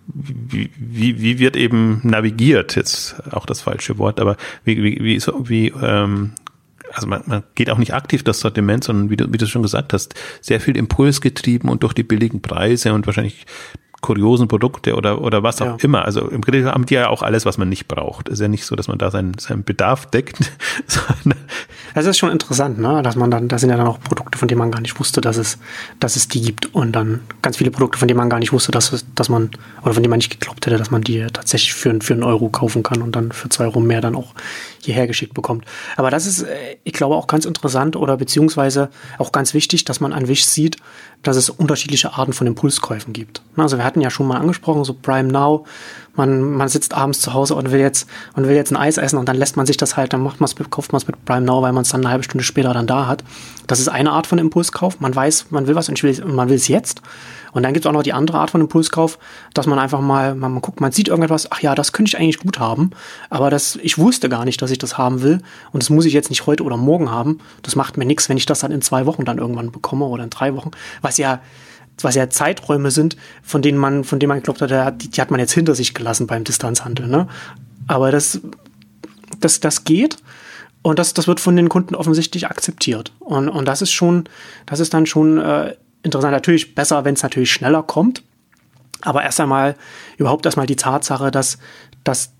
wie, wie, wie wird eben navigiert, jetzt auch das falsche Wort, aber wie, wie, wie, so, wie ähm, also man, man geht auch nicht aktiv das Sortiment, sondern wie du, wie du schon gesagt hast, sehr viel Impuls getrieben und durch die billigen Preise und wahrscheinlich kuriosen Produkte oder, oder was auch ja. immer. Also im Grunde haben die ja auch alles, was man nicht braucht. Ist ja nicht so, dass man da seinen, seinen Bedarf deckt. Es ist schon interessant, ne? dass man dann, da sind ja dann auch Produkte, von denen man gar nicht wusste, dass es, dass es die gibt und dann ganz viele Produkte, von denen man gar nicht wusste, dass, es, dass man, oder von denen man nicht geglaubt hätte, dass man die tatsächlich für, für einen Euro kaufen kann und dann für zwei Euro mehr dann auch hierher geschickt bekommt. Aber das ist, äh, ich glaube, auch ganz interessant oder beziehungsweise auch ganz wichtig, dass man an Wish sieht, dass es unterschiedliche Arten von Impulskäufen gibt. Also wir hatten ja schon mal angesprochen, so Prime Now, man, man sitzt abends zu Hause und will jetzt und will jetzt ein Eis essen und dann lässt man sich das halt, dann macht man es, kauft man es mit Prime Now, weil man es dann eine halbe Stunde später dann da hat. Das ist eine Art von Impulskauf. Man weiß, man will was und man will es jetzt. Und dann gibt es auch noch die andere Art von Impulskauf, dass man einfach mal, man, man guckt, man sieht irgendetwas, ach ja, das könnte ich eigentlich gut haben, aber das, ich wusste gar nicht, dass ich das haben will und das muss ich jetzt nicht heute oder morgen haben. Das macht mir nichts, wenn ich das dann in zwei Wochen dann irgendwann bekomme oder in drei Wochen, was ja was ja Zeiträume sind, von denen man, von denen man geglaubt hat, die, die hat man jetzt hinter sich gelassen beim Distanzhandel. Ne? Aber das, das, das geht. Und das, das wird von den Kunden offensichtlich akzeptiert. Und, und das ist schon, das ist dann schon äh, interessant. Natürlich besser, wenn es natürlich schneller kommt. Aber erst einmal, überhaupt erstmal die Tatsache, dass, dass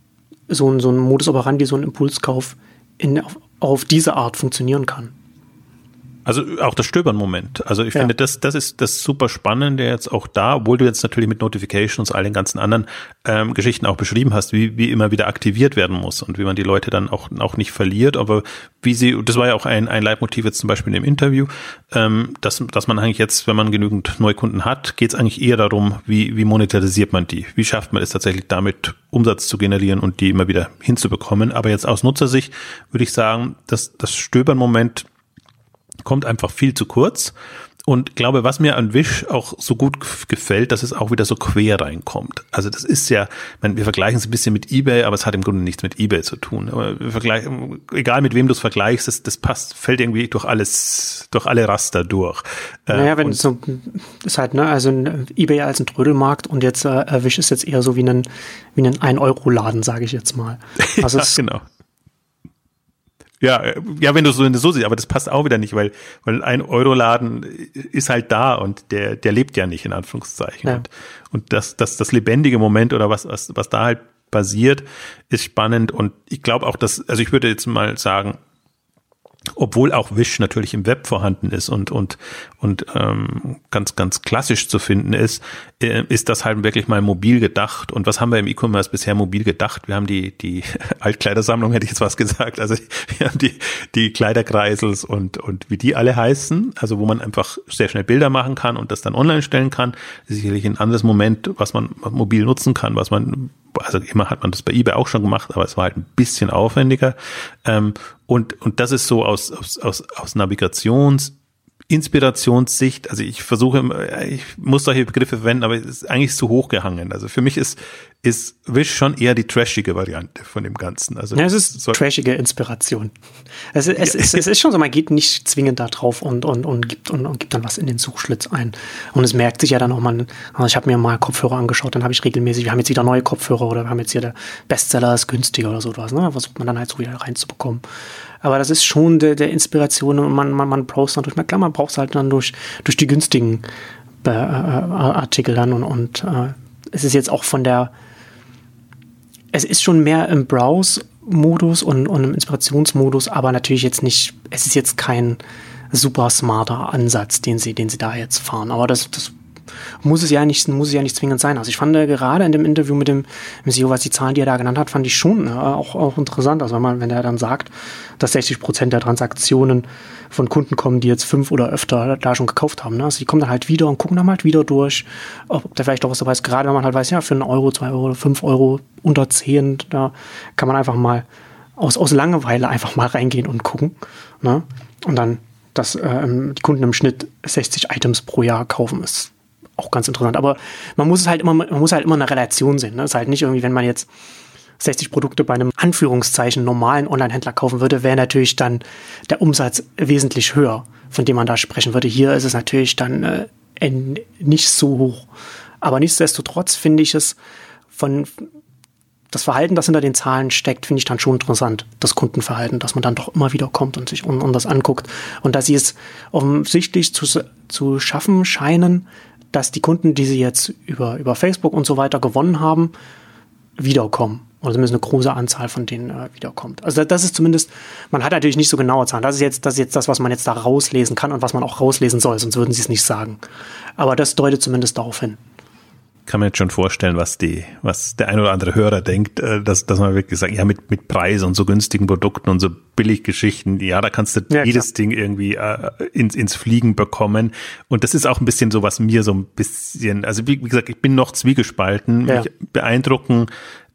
so ein, so ein Modus operandi, so ein Impulskauf in, auf, auf diese Art funktionieren kann. Also auch das Stöbern-Moment. Also ich ja. finde, das, das ist das super Spannende jetzt auch da, obwohl du jetzt natürlich mit Notifications, all den ganzen anderen ähm, Geschichten auch beschrieben hast, wie, wie immer wieder aktiviert werden muss und wie man die Leute dann auch, auch nicht verliert. Aber wie sie, das war ja auch ein, ein Leitmotiv jetzt zum Beispiel im Interview, ähm, dass, dass man eigentlich jetzt, wenn man genügend Neukunden hat, geht es eigentlich eher darum, wie, wie monetarisiert man die? Wie schafft man es tatsächlich damit, Umsatz zu generieren und die immer wieder hinzubekommen? Aber jetzt aus Nutzersicht würde ich sagen, dass das Stöbern-Moment kommt einfach viel zu kurz. und glaube, was mir an Wish auch so gut gefällt, dass es auch wieder so quer reinkommt. Also das ist ja, meine, wir vergleichen es ein bisschen mit eBay, aber es hat im Grunde nichts mit eBay zu tun. Aber wir vergleichen, egal mit wem du es vergleichst, das, das passt, fällt irgendwie durch alles, durch alle Raster durch. Äh, naja, wenn es so ist halt, ne, also ein eBay als ein Trödelmarkt und jetzt äh, Wish ist jetzt eher so wie ein, wie ein 1-Euro-Laden, sage ich jetzt mal. Also ja, genau. Ja, ja, wenn du so, wenn du so siehst, aber das passt auch wieder nicht, weil, weil ein Euroladen ist halt da und der, der lebt ja nicht in Anführungszeichen. Ja. Und, und das, das, das lebendige Moment oder was, was, was da halt passiert, ist spannend und ich glaube auch, dass, also ich würde jetzt mal sagen, obwohl auch Wish natürlich im Web vorhanden ist und und und ähm, ganz ganz klassisch zu finden ist, äh, ist das halt wirklich mal mobil gedacht. Und was haben wir im E-Commerce bisher mobil gedacht? Wir haben die die Altkleidersammlung, hätte ich jetzt was gesagt. Also wir haben die die Kleiderkreisels und und wie die alle heißen. Also wo man einfach sehr schnell Bilder machen kann und das dann online stellen kann. Sicherlich ein anderes Moment, was man mobil nutzen kann, was man also immer hat man das bei eBay auch schon gemacht, aber es war halt ein bisschen aufwendiger. Ähm, und, und das ist so aus, aus, aus, aus Navigations- Inspirationssicht, also ich versuche, ich muss solche Begriffe verwenden, aber es ist eigentlich zu hoch gehangen. Also für mich ist, ist Wish schon eher die trashige Variante von dem Ganzen. Also ja, es ist so trashige Inspiration. Es, es, ja. es, es, ist schon so, man geht nicht zwingend da drauf und, und, und, gibt, und, und gibt dann was in den Suchschlitz ein. Und es merkt sich ja dann auch mal, also ich habe mir mal Kopfhörer angeschaut, dann habe ich regelmäßig, wir haben jetzt wieder neue Kopfhörer oder wir haben jetzt hier der Bestseller ist günstiger oder so was, ne? Versucht man dann halt so wieder reinzubekommen. Aber das ist schon der, der Inspiration und man, man, man braucht es natürlich, klar, man braucht es halt dann durch, durch die günstigen äh, äh, Artikel dann und, und äh, es ist jetzt auch von der, es ist schon mehr im Browse-Modus und, und im Inspirationsmodus, aber natürlich jetzt nicht, es ist jetzt kein super smarter Ansatz, den sie, den sie da jetzt fahren. Aber das, das muss es ja nicht, muss es ja nicht zwingend sein. Also ich fand äh, gerade in dem Interview mit dem, CEO, was die Zahlen, die er da genannt hat, fand ich schon äh, auch, auch interessant. Also wenn man, wenn er dann sagt, dass 60 Prozent der Transaktionen von Kunden kommen, die jetzt fünf oder öfter da schon gekauft haben. Ne? Also die kommen dann halt wieder und gucken dann halt wieder durch, ob da vielleicht auch was dabei ist. Gerade wenn man halt weiß, ja, für einen Euro, zwei Euro, fünf Euro unter zehn, da kann man einfach mal aus, aus Langeweile einfach mal reingehen und gucken. Ne? Und dann, dass äh, die Kunden im Schnitt 60 Items pro Jahr kaufen, ist auch ganz interessant. Aber man muss es halt immer, man muss halt immer eine Relation sehen. Ne? Es ist halt nicht irgendwie, wenn man jetzt 60 Produkte bei einem Anführungszeichen normalen Online-Händler kaufen würde, wäre natürlich dann der Umsatz wesentlich höher, von dem man da sprechen würde. Hier ist es natürlich dann äh, nicht so hoch. Aber nichtsdestotrotz finde ich es von das Verhalten, das hinter den Zahlen steckt, finde ich dann schon interessant. Das Kundenverhalten, dass man dann doch immer wieder kommt und sich und, und das anguckt. Und dass sie es offensichtlich zu, zu schaffen scheinen, dass die Kunden, die sie jetzt über, über Facebook und so weiter gewonnen haben, wiederkommen. Oder zumindest eine große Anzahl von denen äh, wiederkommt. Also das ist zumindest, man hat natürlich nicht so genaue Zahlen. Das ist jetzt, das ist jetzt das, was man jetzt da rauslesen kann und was man auch rauslesen soll, sonst würden sie es nicht sagen. Aber das deutet zumindest darauf hin kann man jetzt schon vorstellen, was die, was der ein oder andere Hörer denkt, äh, dass, dass man wirklich sagt, ja, mit, mit Preis und so günstigen Produkten und so Billiggeschichten, ja, da kannst du ja, jedes Ding irgendwie äh, ins, ins Fliegen bekommen. Und das ist auch ein bisschen so, was mir so ein bisschen, also wie, wie gesagt, ich bin noch zwiegespalten. Ja. Mich beeindrucken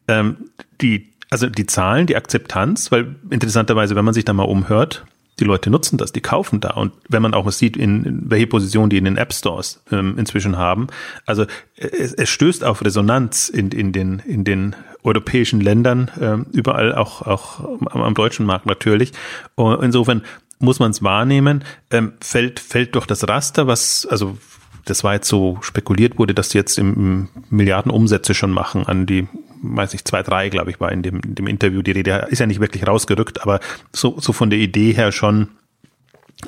ähm, die, also die Zahlen, die Akzeptanz, weil interessanterweise, wenn man sich da mal umhört, die Leute nutzen das, die kaufen da. Und wenn man auch mal sieht, in, in welche Position die in den App Stores ähm, inzwischen haben, also es, es stößt auf Resonanz in, in, den, in den europäischen Ländern, ähm, überall auch, auch am, am deutschen Markt natürlich. Und insofern muss man es wahrnehmen, ähm, fällt, fällt durch das Raster, was, also das war jetzt so spekuliert wurde, dass die jetzt im, im Milliarden Umsätze schon machen an die weiß ich, zwei, drei, glaube ich, war in dem, in dem Interview die Rede. Ist ja nicht wirklich rausgerückt, aber so, so von der Idee her schon,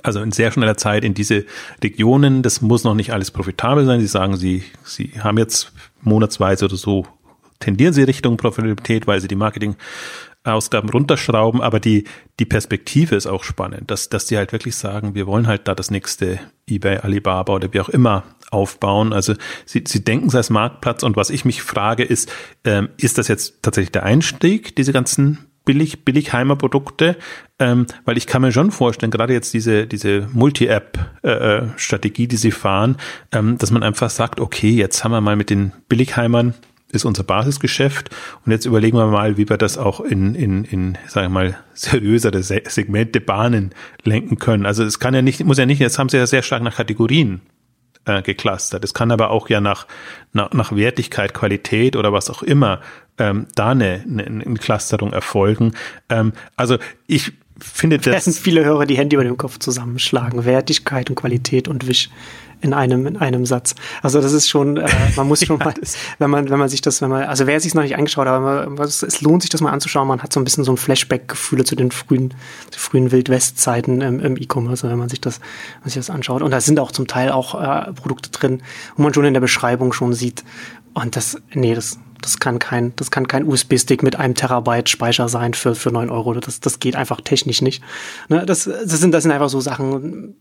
also in sehr schneller Zeit in diese Regionen, das muss noch nicht alles profitabel sein. Sie sagen, sie, sie haben jetzt monatsweise oder so, tendieren sie Richtung Profitabilität, weil sie die Marketing Ausgaben runterschrauben, aber die, die Perspektive ist auch spannend, dass, dass die halt wirklich sagen, wir wollen halt da das nächste eBay, Alibaba oder wie auch immer aufbauen. Also sie, sie denken es als Marktplatz und was ich mich frage ist, ähm, ist das jetzt tatsächlich der Einstieg, diese ganzen billig, billigheimer Produkte, ähm, weil ich kann mir schon vorstellen, gerade jetzt diese, diese Multi-App-Strategie, äh, die sie fahren, ähm, dass man einfach sagt, okay, jetzt haben wir mal mit den Billigheimern ist unser Basisgeschäft. Und jetzt überlegen wir mal, wie wir das auch in, in, in sagen wir mal, seriösere Segmente, Bahnen lenken können. Also es kann ja nicht, muss ja nicht, jetzt haben sie ja sehr stark nach Kategorien äh, geclustert. Es kann aber auch ja nach, nach, nach Wertigkeit, Qualität oder was auch immer ähm, da eine, eine, eine Clusterung erfolgen. Ähm, also ich finde das. Es sind viele Hörer, die Hände über dem Kopf zusammenschlagen. Wertigkeit und Qualität und Wisch in einem, in einem Satz. Also das ist schon, äh, man muss schon mal, wenn man, wenn man sich das, wenn man, also wer sich noch nicht angeschaut hat, aber man, es lohnt sich das mal anzuschauen, man hat so ein bisschen so ein Flashback-Gefühle zu den frühen, frühen Wildwest-Zeiten im, im E-Commerce, wenn man sich das, wenn man sich das anschaut. Und da sind auch zum Teil auch äh, Produkte drin, wo man schon in der Beschreibung schon sieht. Und das, nee, das, das kann kein, das kann kein USB-Stick mit einem Terabyte Speicher sein für, für neun Euro. Das, das geht einfach technisch nicht. Ne, das, das sind, das sind einfach so Sachen,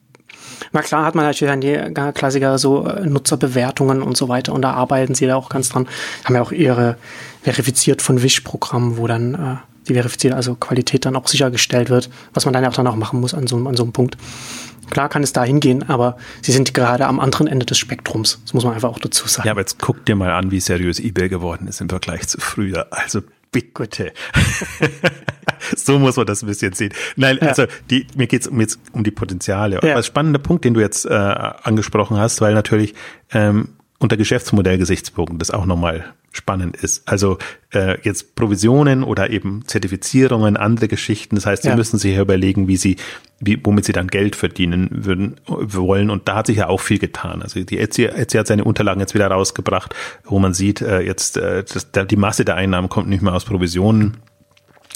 na klar hat man natürlich dann die Klassiker so äh, Nutzerbewertungen und so weiter und da arbeiten sie da auch ganz dran. Haben ja auch ihre verifiziert von Wish-Programm, wo dann äh, die verifizierte, also Qualität dann auch sichergestellt wird, was man dann auch dann auch machen muss an so, an so einem Punkt. Klar kann es da hingehen, aber sie sind gerade am anderen Ende des Spektrums. Das muss man einfach auch dazu sagen. Ja, aber jetzt guck dir mal an, wie seriös eBay geworden ist im Vergleich zu früher. Also bitte. so muss man das ein bisschen sehen. Nein, ja. also die, mir geht es um, jetzt um die Potenziale. Ja. Aber spannender Punkt, den du jetzt äh, angesprochen hast, weil natürlich ähm, unter Geschäftsmodellgesichtspunkten das auch nochmal spannend ist. Also äh, jetzt Provisionen oder eben Zertifizierungen, andere Geschichten. Das heißt, sie ja. müssen sich ja überlegen, wie sie, wie, womit sie dann Geld verdienen würden wollen. Und da hat sich ja auch viel getan. Also die Etsy, Etsy hat seine Unterlagen jetzt wieder rausgebracht, wo man sieht, äh, jetzt äh, das, die Masse der Einnahmen kommt nicht mehr aus Provisionen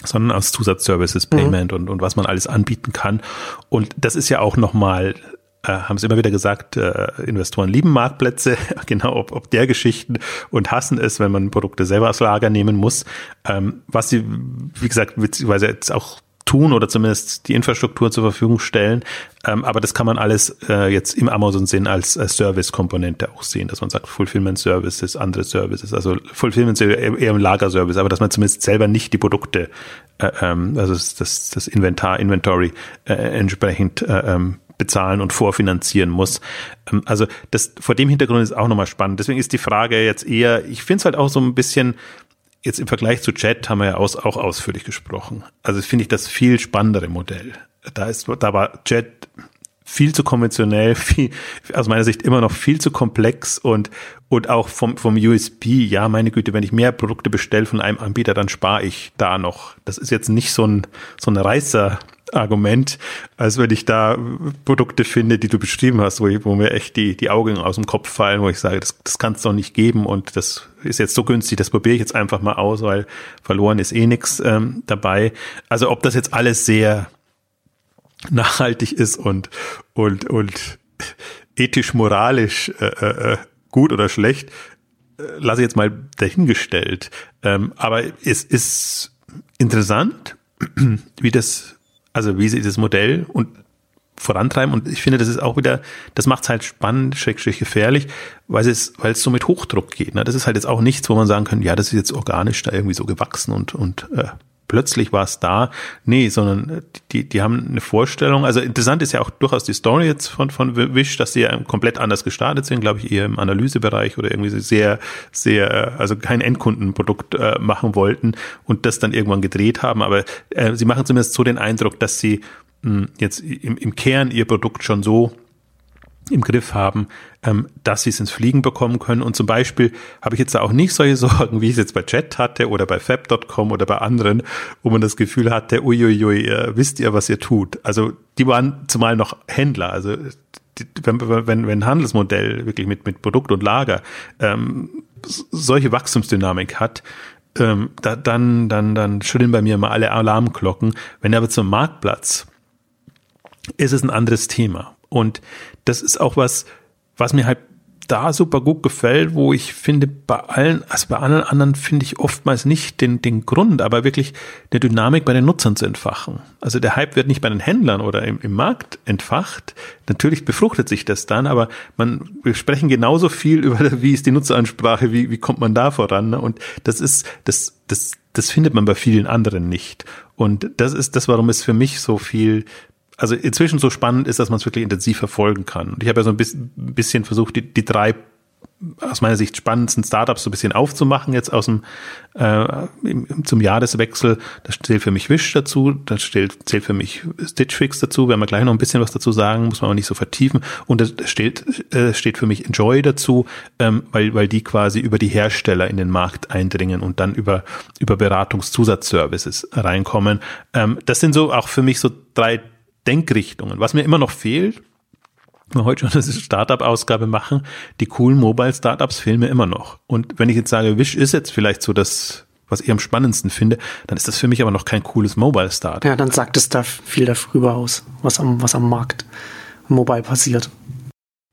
sondern aus Zusatzservices, mhm. Payment mhm. und, und was man alles anbieten kann. Und das ist ja auch nochmal haben sie immer wieder gesagt, äh, Investoren lieben Marktplätze, genau ob, ob der Geschichten und hassen es, wenn man Produkte selber aus Lager nehmen muss. Ähm, was sie, wie gesagt, witzigerweise jetzt auch tun oder zumindest die Infrastruktur zur Verfügung stellen. Ähm, aber das kann man alles äh, jetzt im Amazon-Sinn als, als Service-Komponente auch sehen, dass man sagt Fulfillment Services, andere Services, also Fulfillment eher im Lagerservice, aber dass man zumindest selber nicht die Produkte, äh, ähm, also das, das Inventar, Inventory äh, entsprechend äh, ähm, bezahlen und vorfinanzieren muss. Ähm, also das vor dem Hintergrund ist auch nochmal spannend. Deswegen ist die Frage jetzt eher, ich finde es halt auch so ein bisschen, jetzt im Vergleich zu Chat haben wir ja aus, auch ausführlich gesprochen. Also finde ich das viel spannendere Modell. Da ist, da war Chat viel zu konventionell, viel, aus meiner Sicht immer noch viel zu komplex und, und auch vom, vom USB, ja, meine Güte, wenn ich mehr Produkte bestelle von einem Anbieter, dann spare ich da noch. Das ist jetzt nicht so ein, so ein Reißer, Argument, als wenn ich da Produkte finde, die du beschrieben hast, wo, ich, wo mir echt die, die Augen aus dem Kopf fallen, wo ich sage, das, das kann es doch nicht geben und das ist jetzt so günstig, das probiere ich jetzt einfach mal aus, weil verloren ist eh nichts ähm, dabei. Also ob das jetzt alles sehr nachhaltig ist und, und, und ethisch, moralisch äh, äh, äh gut oder schlecht, äh, lasse ich jetzt mal dahingestellt. Ähm, aber es ist interessant, wie das also wie sie das Modell und vorantreiben. Und ich finde, das ist auch wieder, das macht es halt spannend, schrägstrich gefährlich, weil es, weil es so mit Hochdruck geht. Ne? Das ist halt jetzt auch nichts, wo man sagen kann, ja, das ist jetzt organisch da irgendwie so gewachsen und, und äh, plötzlich war es da. Nee, sondern die, die haben eine Vorstellung. Also interessant ist ja auch durchaus die Story jetzt von, von Wish, dass sie ja komplett anders gestartet sind, glaube ich, eher im Analysebereich oder irgendwie sehr, sehr, also kein Endkundenprodukt äh, machen wollten und das dann irgendwann gedreht haben. Aber äh, sie machen zumindest so den Eindruck, dass sie mh, jetzt im, im Kern ihr Produkt schon so im Griff haben, ähm, dass sie es ins Fliegen bekommen können. Und zum Beispiel habe ich jetzt da auch nicht solche Sorgen, wie ich es jetzt bei Chat hatte oder bei Fab.com oder bei anderen, wo man das Gefühl hatte, uiuiui, äh, wisst ihr, was ihr tut. Also die waren zumal noch Händler. Also wenn, wenn, wenn Handelsmodell wirklich mit, mit Produkt und Lager ähm, solche Wachstumsdynamik hat, ähm, da, dann, dann, dann schütteln bei mir mal alle Alarmglocken. Wenn aber zum Marktplatz ist es ein anderes Thema. Und das ist auch was, was mir halt da super gut gefällt, wo ich finde, bei allen, also bei allen anderen finde ich oftmals nicht den, den Grund, aber wirklich eine Dynamik bei den Nutzern zu entfachen. Also der Hype wird nicht bei den Händlern oder im, im Markt entfacht. Natürlich befruchtet sich das dann, aber man, wir sprechen genauso viel über, wie ist die Nutzeransprache, wie, wie kommt man da voran. Ne? Und das ist, das, das, das findet man bei vielen anderen nicht. Und das ist das, warum es für mich so viel also inzwischen so spannend ist, dass man es wirklich intensiv verfolgen kann. Und ich habe ja so ein bisschen, versucht, die, die drei aus meiner Sicht spannendsten Startups so ein bisschen aufzumachen jetzt aus dem äh, zum Jahreswechsel. Das zählt für mich Wish dazu, das zählt, zählt für mich Stitch Fix dazu. Werden wir gleich noch ein bisschen was dazu sagen, muss man aber nicht so vertiefen. Und das steht, äh, steht für mich Enjoy dazu, ähm, weil, weil die quasi über die Hersteller in den Markt eindringen und dann über, über Beratungszusatzservices reinkommen. Ähm, das sind so auch für mich so drei Denkrichtungen. Was mir immer noch fehlt, wir heute schon eine Startup-Ausgabe machen, die coolen Mobile-Startups fehlen mir immer noch. Und wenn ich jetzt sage, Wish ist jetzt vielleicht so das, was ich am spannendsten finde, dann ist das für mich aber noch kein cooles Mobile-Startup. Ja, dann sagt es da viel darüber aus, was am, was am Markt mobile passiert.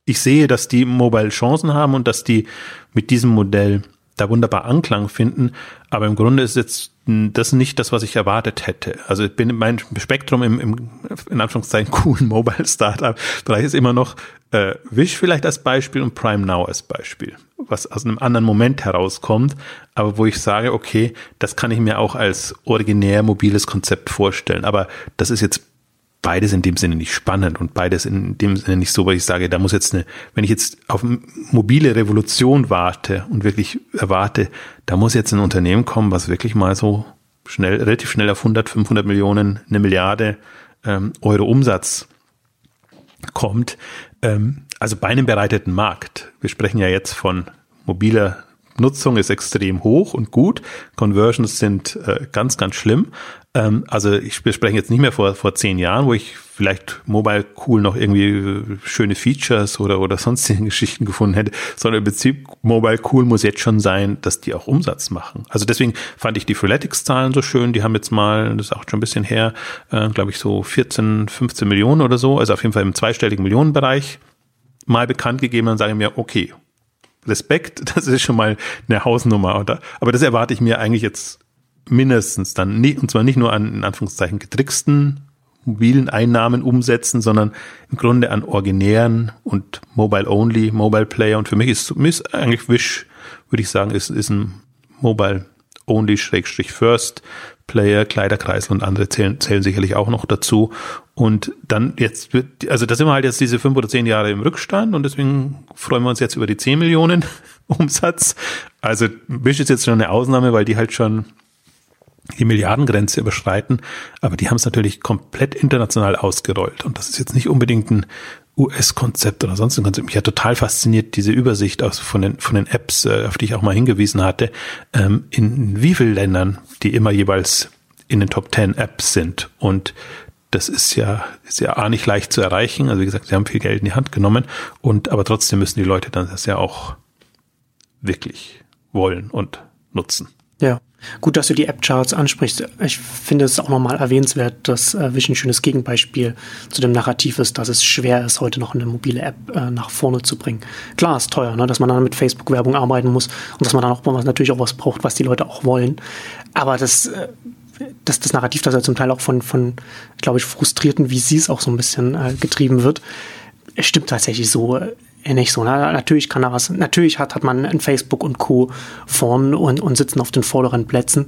Ich sehe, dass die mobile Chancen haben und dass die mit diesem Modell da wunderbar Anklang finden. Aber im Grunde ist jetzt das nicht das, was ich erwartet hätte. Also ich bin mein Spektrum im, im in Anführungszeichen coolen Mobile Startup Bereich ist immer noch äh, Wish vielleicht als Beispiel und Prime Now als Beispiel, was aus einem anderen Moment herauskommt, aber wo ich sage, okay, das kann ich mir auch als originär mobiles Konzept vorstellen. Aber das ist jetzt beides in dem Sinne nicht spannend und beides in dem Sinne nicht so, weil ich sage, da muss jetzt eine, wenn ich jetzt auf mobile Revolution warte und wirklich erwarte, da muss jetzt ein Unternehmen kommen, was wirklich mal so schnell, relativ schnell auf 100, 500 Millionen, eine Milliarde ähm, Euro Umsatz kommt. Ähm, also bei einem bereiteten Markt. Wir sprechen ja jetzt von mobiler Nutzung ist extrem hoch und gut. Conversions sind äh, ganz, ganz schlimm. Ähm, also ich, wir sprechen jetzt nicht mehr vor, vor zehn Jahren, wo ich vielleicht Mobile Cool noch irgendwie äh, schöne Features oder, oder sonstige Geschichten gefunden hätte, sondern im Prinzip Mobile Cool muss jetzt schon sein, dass die auch Umsatz machen. Also deswegen fand ich die Freeletics-Zahlen so schön. Die haben jetzt mal, das ist auch schon ein bisschen her, äh, glaube ich so 14, 15 Millionen oder so, also auf jeden Fall im zweistelligen Millionenbereich mal bekannt gegeben und sage mir, okay, Respekt, das ist schon mal eine Hausnummer. Oder? Aber das erwarte ich mir eigentlich jetzt mindestens dann, nicht, und zwar nicht nur an, in Anführungszeichen, getricksten mobilen Einnahmen umsetzen, sondern im Grunde an originären und Mobile-Only, Mobile-Player. Und für mich ist, ist eigentlich Wish, würde ich sagen, ist, ist ein Mobile-Only, Schrägstrich First Player, Kleiderkreisel und andere zählen, zählen sicherlich auch noch dazu. Und dann jetzt wird, also da sind wir halt jetzt diese fünf oder zehn Jahre im Rückstand und deswegen freuen wir uns jetzt über die zehn Millionen Umsatz. Also Wish ist jetzt schon eine Ausnahme, weil die halt schon die Milliardengrenze überschreiten, aber die haben es natürlich komplett international ausgerollt und das ist jetzt nicht unbedingt ein US-Konzept oder sonst ein Konzept. Mich hat total fasziniert diese Übersicht aus, von, den, von den Apps, äh, auf die ich auch mal hingewiesen hatte, ähm, in wie vielen Ländern die immer jeweils in den Top 10 Apps sind und das ist ja, ist ja auch nicht leicht zu erreichen. Also wie gesagt, sie haben viel Geld in die Hand genommen und aber trotzdem müssen die Leute dann das ja auch wirklich wollen und nutzen. Ja. Gut, dass du die App-Charts ansprichst. Ich finde es auch nochmal erwähnenswert, dass äh, Wish ein schönes Gegenbeispiel zu dem Narrativ ist, dass es schwer ist, heute noch eine mobile App äh, nach vorne zu bringen. Klar, ist teuer, ne, dass man dann mit Facebook-Werbung arbeiten muss und dass man dann auch natürlich auch was braucht, was die Leute auch wollen. Aber das, äh, das, das Narrativ, das ja zum Teil auch von, von glaube ich, frustrierten VCs auch so ein bisschen äh, getrieben wird, stimmt tatsächlich so ja nicht so. Ne? Natürlich kann er was, natürlich hat, hat man ein Facebook und Co. vorn und, und sitzen auf den vorderen Plätzen,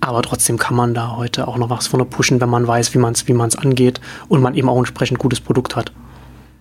aber trotzdem kann man da heute auch noch was vorne pushen, wenn man weiß, wie man es wie man's angeht und man eben auch entsprechend gutes Produkt hat.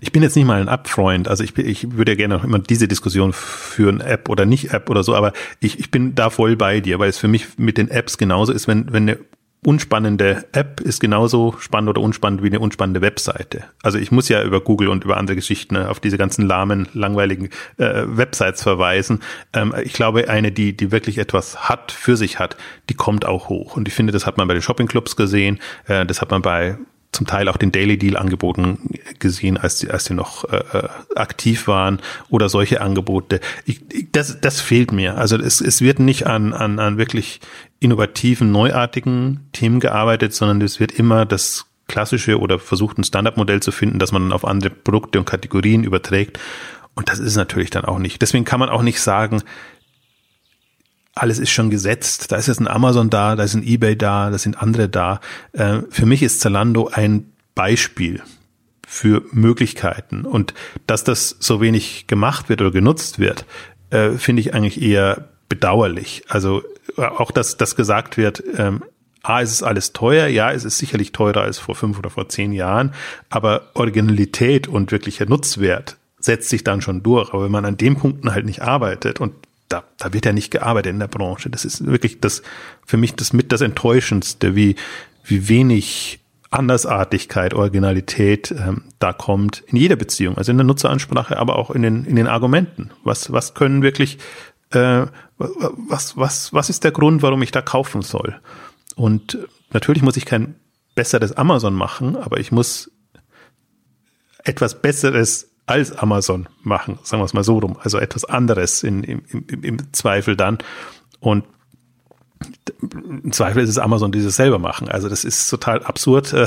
Ich bin jetzt nicht mal ein App-Freund, also ich, ich würde ja gerne auch immer diese Diskussion führen, App oder nicht App oder so, aber ich, ich bin da voll bei dir, weil es für mich mit den Apps genauso ist, wenn, wenn eine unspannende App ist genauso spannend oder unspannend wie eine unspannende Webseite. Also ich muss ja über Google und über andere Geschichten ne, auf diese ganzen lahmen, langweiligen äh, Websites verweisen. Ähm, ich glaube, eine, die, die wirklich etwas hat, für sich hat, die kommt auch hoch. Und ich finde, das hat man bei den Shoppingclubs gesehen, äh, das hat man bei zum Teil auch den Daily Deal angeboten gesehen, als die, als die noch äh, äh, aktiv waren oder solche Angebote. Ich, ich, das, das fehlt mir. Also es, es wird nicht an, an, an wirklich innovativen, neuartigen Themen gearbeitet, sondern es wird immer das klassische oder versucht ein Standardmodell zu finden, das man dann auf andere Produkte und Kategorien überträgt. Und das ist natürlich dann auch nicht. Deswegen kann man auch nicht sagen, alles ist schon gesetzt. Da ist jetzt ein Amazon da, da ist ein eBay da, da sind andere da. Äh, für mich ist Zalando ein Beispiel für Möglichkeiten. Und dass das so wenig gemacht wird oder genutzt wird, äh, finde ich eigentlich eher bedauerlich. Also äh, auch, dass das gesagt wird, ähm, A, ist es alles teuer, ja, es ist sicherlich teurer als vor fünf oder vor zehn Jahren, aber Originalität und wirklicher Nutzwert setzt sich dann schon durch. Aber wenn man an den Punkten halt nicht arbeitet und da, da wird ja nicht gearbeitet in der Branche. Das ist wirklich das, für mich das mit das Enttäuschendste, wie, wie wenig Andersartigkeit, Originalität ähm, da kommt in jeder Beziehung, also in der Nutzeransprache, aber auch in den, in den Argumenten. Was, was können wirklich, äh, was, was, was ist der Grund, warum ich da kaufen soll? Und natürlich muss ich kein besseres Amazon machen, aber ich muss etwas Besseres als Amazon machen, sagen wir es mal so rum, also etwas anderes in, im, im, im Zweifel dann. Und im Zweifel ist es Amazon, die das selber machen. Also das ist total absurd äh,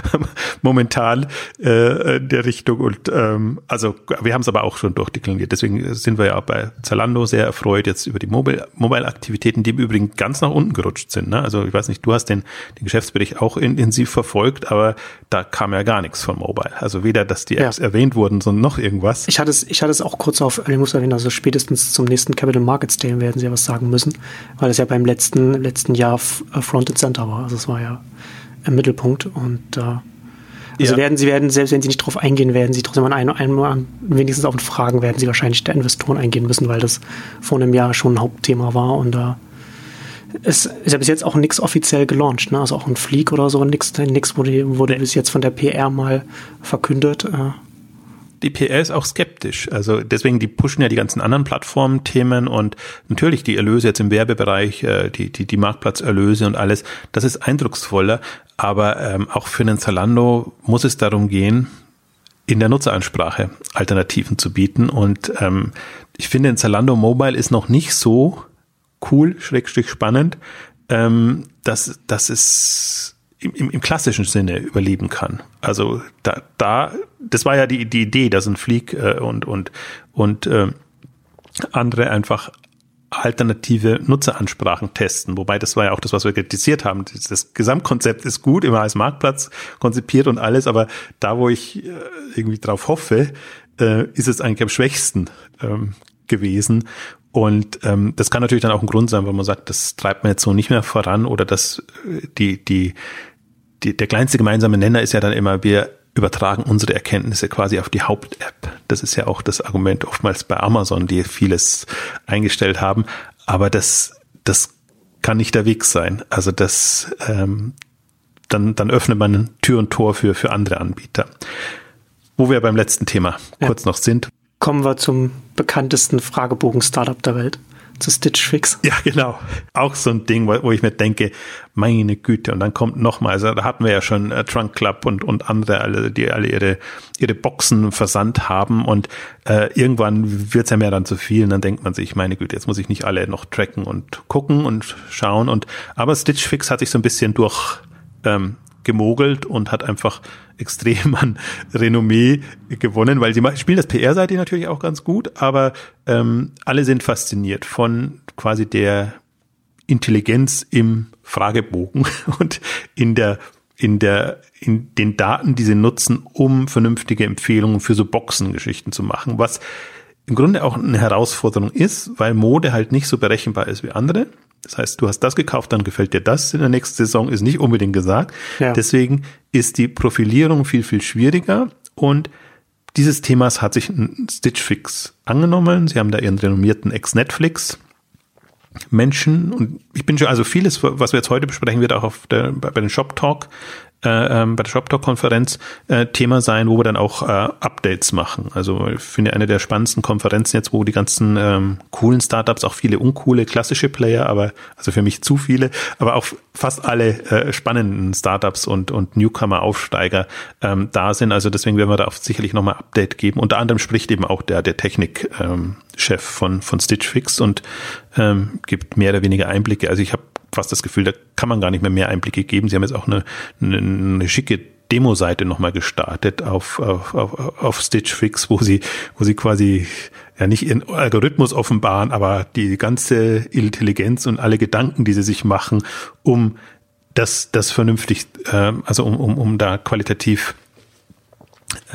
momentan äh, in der Richtung. Und ähm, also wir haben es aber auch schon durchdekliniert. Deswegen sind wir ja auch bei Zalando sehr erfreut jetzt über die Mobile-Aktivitäten, die im Übrigen ganz nach unten gerutscht sind. Ne? Also ich weiß nicht, du hast den, den Geschäftsbericht auch intensiv verfolgt, aber da kam ja gar nichts von Mobile. Also weder, dass die Apps ja. erwähnt wurden, sondern noch irgendwas. Ich hatte es, ich hatte es auch kurz auf Early Moves erwähnt, also spätestens zum nächsten Capital Markets Day werden sie ja was sagen müssen, weil es ja beim letzten letzten, letzten Jahr äh, Front and Center war. Also es war ja im Mittelpunkt und äh, also ja. werden sie werden, selbst wenn sie nicht drauf eingehen, werden sie trotzdem an einem, einem wenigstens auf Fragen werden sie wahrscheinlich der Investoren eingehen müssen, weil das vor einem Jahr schon ein Hauptthema war und da äh, es ist ja bis jetzt auch nichts offiziell gelauncht, ne? Also auch ein Fleek oder so, nichts, nichts wurde, wurde bis jetzt von der PR mal verkündet. Äh, die PR ist auch skeptisch. Also deswegen, die pushen ja die ganzen anderen Plattformthemen und natürlich die Erlöse jetzt im Werbebereich, äh, die, die, die Marktplatzerlöse und alles, das ist eindrucksvoller. Aber ähm, auch für einen Zalando muss es darum gehen, in der Nutzeransprache Alternativen zu bieten. Und ähm, ich finde, ein Zalando Mobile ist noch nicht so cool, schrägstrich spannend, ähm, dass, dass es im, im, im klassischen Sinne überleben kann. Also da, da, das war ja die, die Idee, dass ein Flieg äh, und und und äh, andere einfach alternative Nutzeransprachen testen. Wobei das war ja auch das, was wir kritisiert haben. Das, das Gesamtkonzept ist gut, immer als Marktplatz konzipiert und alles, aber da, wo ich äh, irgendwie drauf hoffe, äh, ist es eigentlich am schwächsten ähm, gewesen. Und ähm, das kann natürlich dann auch ein Grund sein, wenn man sagt, das treibt man jetzt so nicht mehr voran oder dass äh, die, die, die, der kleinste gemeinsame Nenner ist ja dann immer, wir übertragen unsere Erkenntnisse quasi auf die Haupt-App. Das ist ja auch das Argument oftmals bei Amazon, die vieles eingestellt haben. Aber das, das kann nicht der Weg sein. Also das, ähm, dann, dann öffnet man Tür und Tor für, für andere Anbieter. Wo wir beim letzten Thema kurz noch sind. Kommen wir zum bekanntesten Fragebogen-Startup der Welt zu Stitch Fix. Ja, genau. Auch so ein Ding, wo, wo ich mir denke, meine Güte, und dann kommt nochmal, also da hatten wir ja schon äh, Trunk Club und, und andere, alle, die alle ihre, ihre Boxen versandt haben und äh, irgendwann wird's ja mehr dann zu viel und dann denkt man sich, meine Güte, jetzt muss ich nicht alle noch tracken und gucken und schauen und aber Stitch Fix hat sich so ein bisschen durch ähm, gemogelt und hat einfach extrem an Renommee gewonnen, weil sie spielen das PR-Seite natürlich auch ganz gut, aber ähm, alle sind fasziniert von quasi der Intelligenz im Fragebogen und in der in der in den Daten, die sie nutzen, um vernünftige Empfehlungen für so Boxengeschichten zu machen, was im Grunde auch eine Herausforderung ist, weil Mode halt nicht so berechenbar ist wie andere. Das heißt, du hast das gekauft, dann gefällt dir das in der nächsten Saison, ist nicht unbedingt gesagt. Ja. Deswegen ist die Profilierung viel, viel schwieriger und dieses Themas hat sich Stitch Fix angenommen. Sie haben da ihren renommierten Ex-Netflix Menschen und ich bin schon, also vieles, was wir jetzt heute besprechen, wird auch auf der, bei den Shop Talk äh, ähm, bei der ShopTalk-Konferenz äh, Thema sein, wo wir dann auch äh, Updates machen. Also ich finde eine der spannendsten Konferenzen jetzt, wo die ganzen ähm, coolen Startups, auch viele uncoole klassische Player, aber also für mich zu viele, aber auch fast alle äh, spannenden Startups und, und Newcomer-Aufsteiger ähm, da sind. Also deswegen werden wir da auch sicherlich nochmal Update geben. Unter anderem spricht eben auch der, der Technik ähm, von, von Stitch Fix und ähm, gibt mehr oder weniger Einblicke. Also ich habe fast das Gefühl, da kann man gar nicht mehr mehr Einblicke geben. Sie haben jetzt auch eine, eine, eine schicke Demo-Seite nochmal gestartet auf, auf, auf, auf Stitch Fix, wo sie, wo sie quasi ja nicht ihren Algorithmus offenbaren, aber die ganze Intelligenz und alle Gedanken, die sie sich machen, um das, das vernünftig, äh, also um, um, um da qualitativ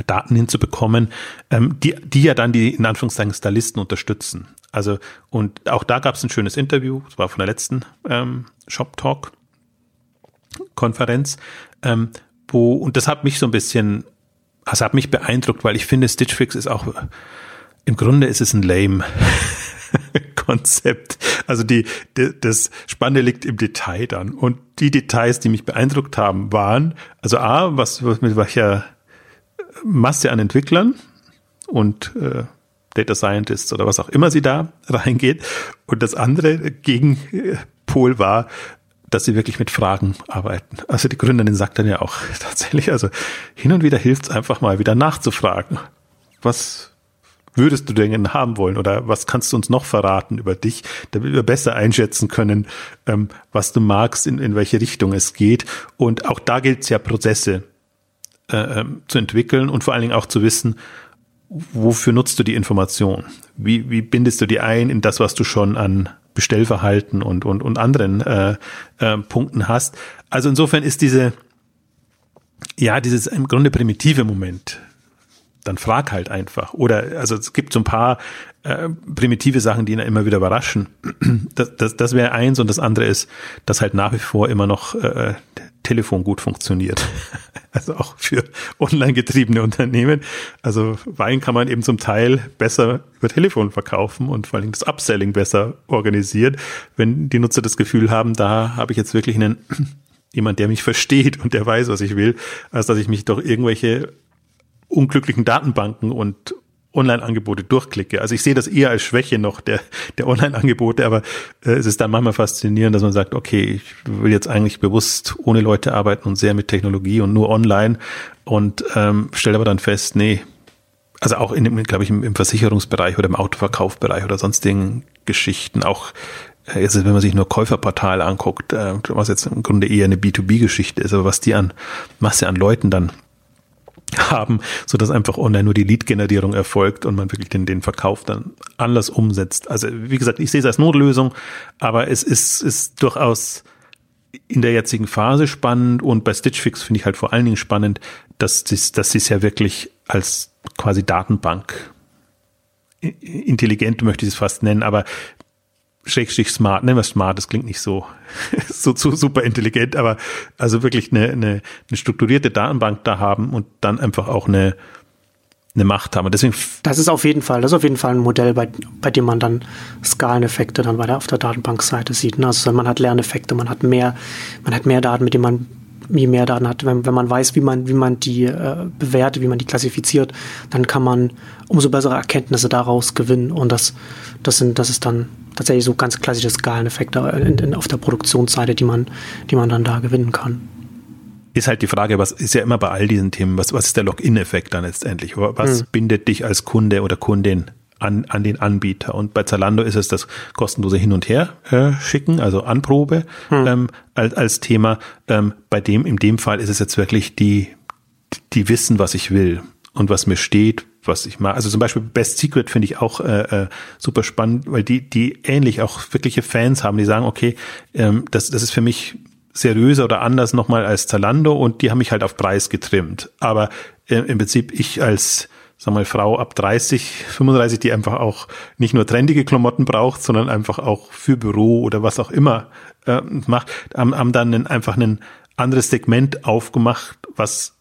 Daten hinzubekommen, ähm, die, die ja dann die in Anführungszeichen Stylisten unterstützen. Also, und auch da gab es ein schönes Interview, das war von der letzten ähm, Shop Talk Konferenz, ähm, wo, und das hat mich so ein bisschen es hat mich beeindruckt, weil ich finde, Stitch Fix ist auch, im Grunde ist es ein lame Konzept. Also die, die, das Spannende liegt im Detail dann. Und die Details, die mich beeindruckt haben, waren, also A, was, was mit welcher Masse an Entwicklern und äh, Data Scientists oder was auch immer sie da reingeht. Und das andere Gegenpol war, dass sie wirklich mit Fragen arbeiten. Also die Gründerin sagt dann ja auch tatsächlich, also hin und wieder hilft es einfach mal wieder nachzufragen. Was würdest du denn haben wollen oder was kannst du uns noch verraten über dich, damit wir besser einschätzen können, ähm, was du magst, in, in welche Richtung es geht. Und auch da gilt es ja Prozesse äh, ähm, zu entwickeln und vor allen Dingen auch zu wissen, wofür nutzt du die Information? Wie, wie bindest du die ein in das, was du schon an Bestellverhalten und, und, und anderen äh, äh, Punkten hast? Also insofern ist diese, ja, dieses im Grunde primitive Moment, dann frag halt einfach. Oder also es gibt so ein paar äh, primitive Sachen, die ihn immer wieder überraschen. Das, das, das wäre eins und das andere ist, dass halt nach wie vor immer noch äh, Telefon gut funktioniert. Also auch für online getriebene Unternehmen. Also Wein kann man eben zum Teil besser über Telefon verkaufen und vor allem das Upselling besser organisiert, wenn die Nutzer das Gefühl haben, da habe ich jetzt wirklich einen jemand, der mich versteht und der weiß, was ich will, als dass ich mich durch irgendwelche unglücklichen Datenbanken und Online-Angebote durchklicke. Also ich sehe das eher als Schwäche noch der, der Online-Angebote, aber äh, es ist dann manchmal faszinierend, dass man sagt, okay, ich will jetzt eigentlich bewusst ohne Leute arbeiten und sehr mit Technologie und nur online und ähm, stelle aber dann fest, nee, also auch in dem, glaube ich, im, im Versicherungsbereich oder im Autoverkaufbereich oder sonstigen Geschichten, auch äh, jetzt, wenn man sich nur Käuferportale anguckt, äh, was jetzt im Grunde eher eine B2B-Geschichte ist, aber was die an Masse an Leuten dann haben, so dass einfach online nur die Lead-Generierung erfolgt und man wirklich den, den Verkauf dann anders umsetzt. Also wie gesagt, ich sehe es als Notlösung, aber es ist, ist durchaus in der jetzigen Phase spannend und bei Stitch Fix finde ich halt vor allen Dingen spannend, dass sie dass sie es ja wirklich als quasi Datenbank intelligent möchte ich es fast nennen, aber Schrägstrich smart, nennen wir smart, das klingt nicht so, so, so super intelligent, aber also wirklich eine, eine, eine strukturierte Datenbank da haben und dann einfach auch eine, eine Macht haben. Und deswegen das ist auf jeden Fall, das ist auf jeden Fall ein Modell, bei, bei dem man dann Skaleneffekte dann weiter auf der Datenbankseite sieht. Ne? Also man hat Lerneffekte, man hat mehr, man hat mehr Daten, mit denen man je mehr Daten hat, wenn, wenn man weiß, wie man, wie man die äh, bewertet, wie man die klassifiziert, dann kann man umso bessere Erkenntnisse daraus gewinnen. Und das, das sind, das ist dann tatsächlich so ganz klassische Skaleneffekte in, in, auf der Produktionsseite, die man, die man dann da gewinnen kann. Ist halt die Frage, was ist ja immer bei all diesen Themen, was, was ist der Login-Effekt dann letztendlich? Was hm. bindet dich als Kunde oder Kundin an, an den Anbieter. Und bei Zalando ist es das kostenlose Hin- und Her äh, schicken, also Anprobe hm. ähm, als, als Thema. Ähm, bei dem, in dem Fall ist es jetzt wirklich die, die wissen, was ich will und was mir steht, was ich mag. Also zum Beispiel Best Secret finde ich auch äh, äh, super spannend, weil die, die ähnlich auch wirkliche Fans haben, die sagen, okay, ähm, das, das ist für mich seriöser oder anders nochmal als Zalando und die haben mich halt auf Preis getrimmt. Aber äh, im Prinzip ich als sag mal, Frau ab 30, 35, die einfach auch nicht nur trendige Klamotten braucht, sondern einfach auch für Büro oder was auch immer äh, macht, haben, haben dann einen, einfach ein anderes Segment aufgemacht, was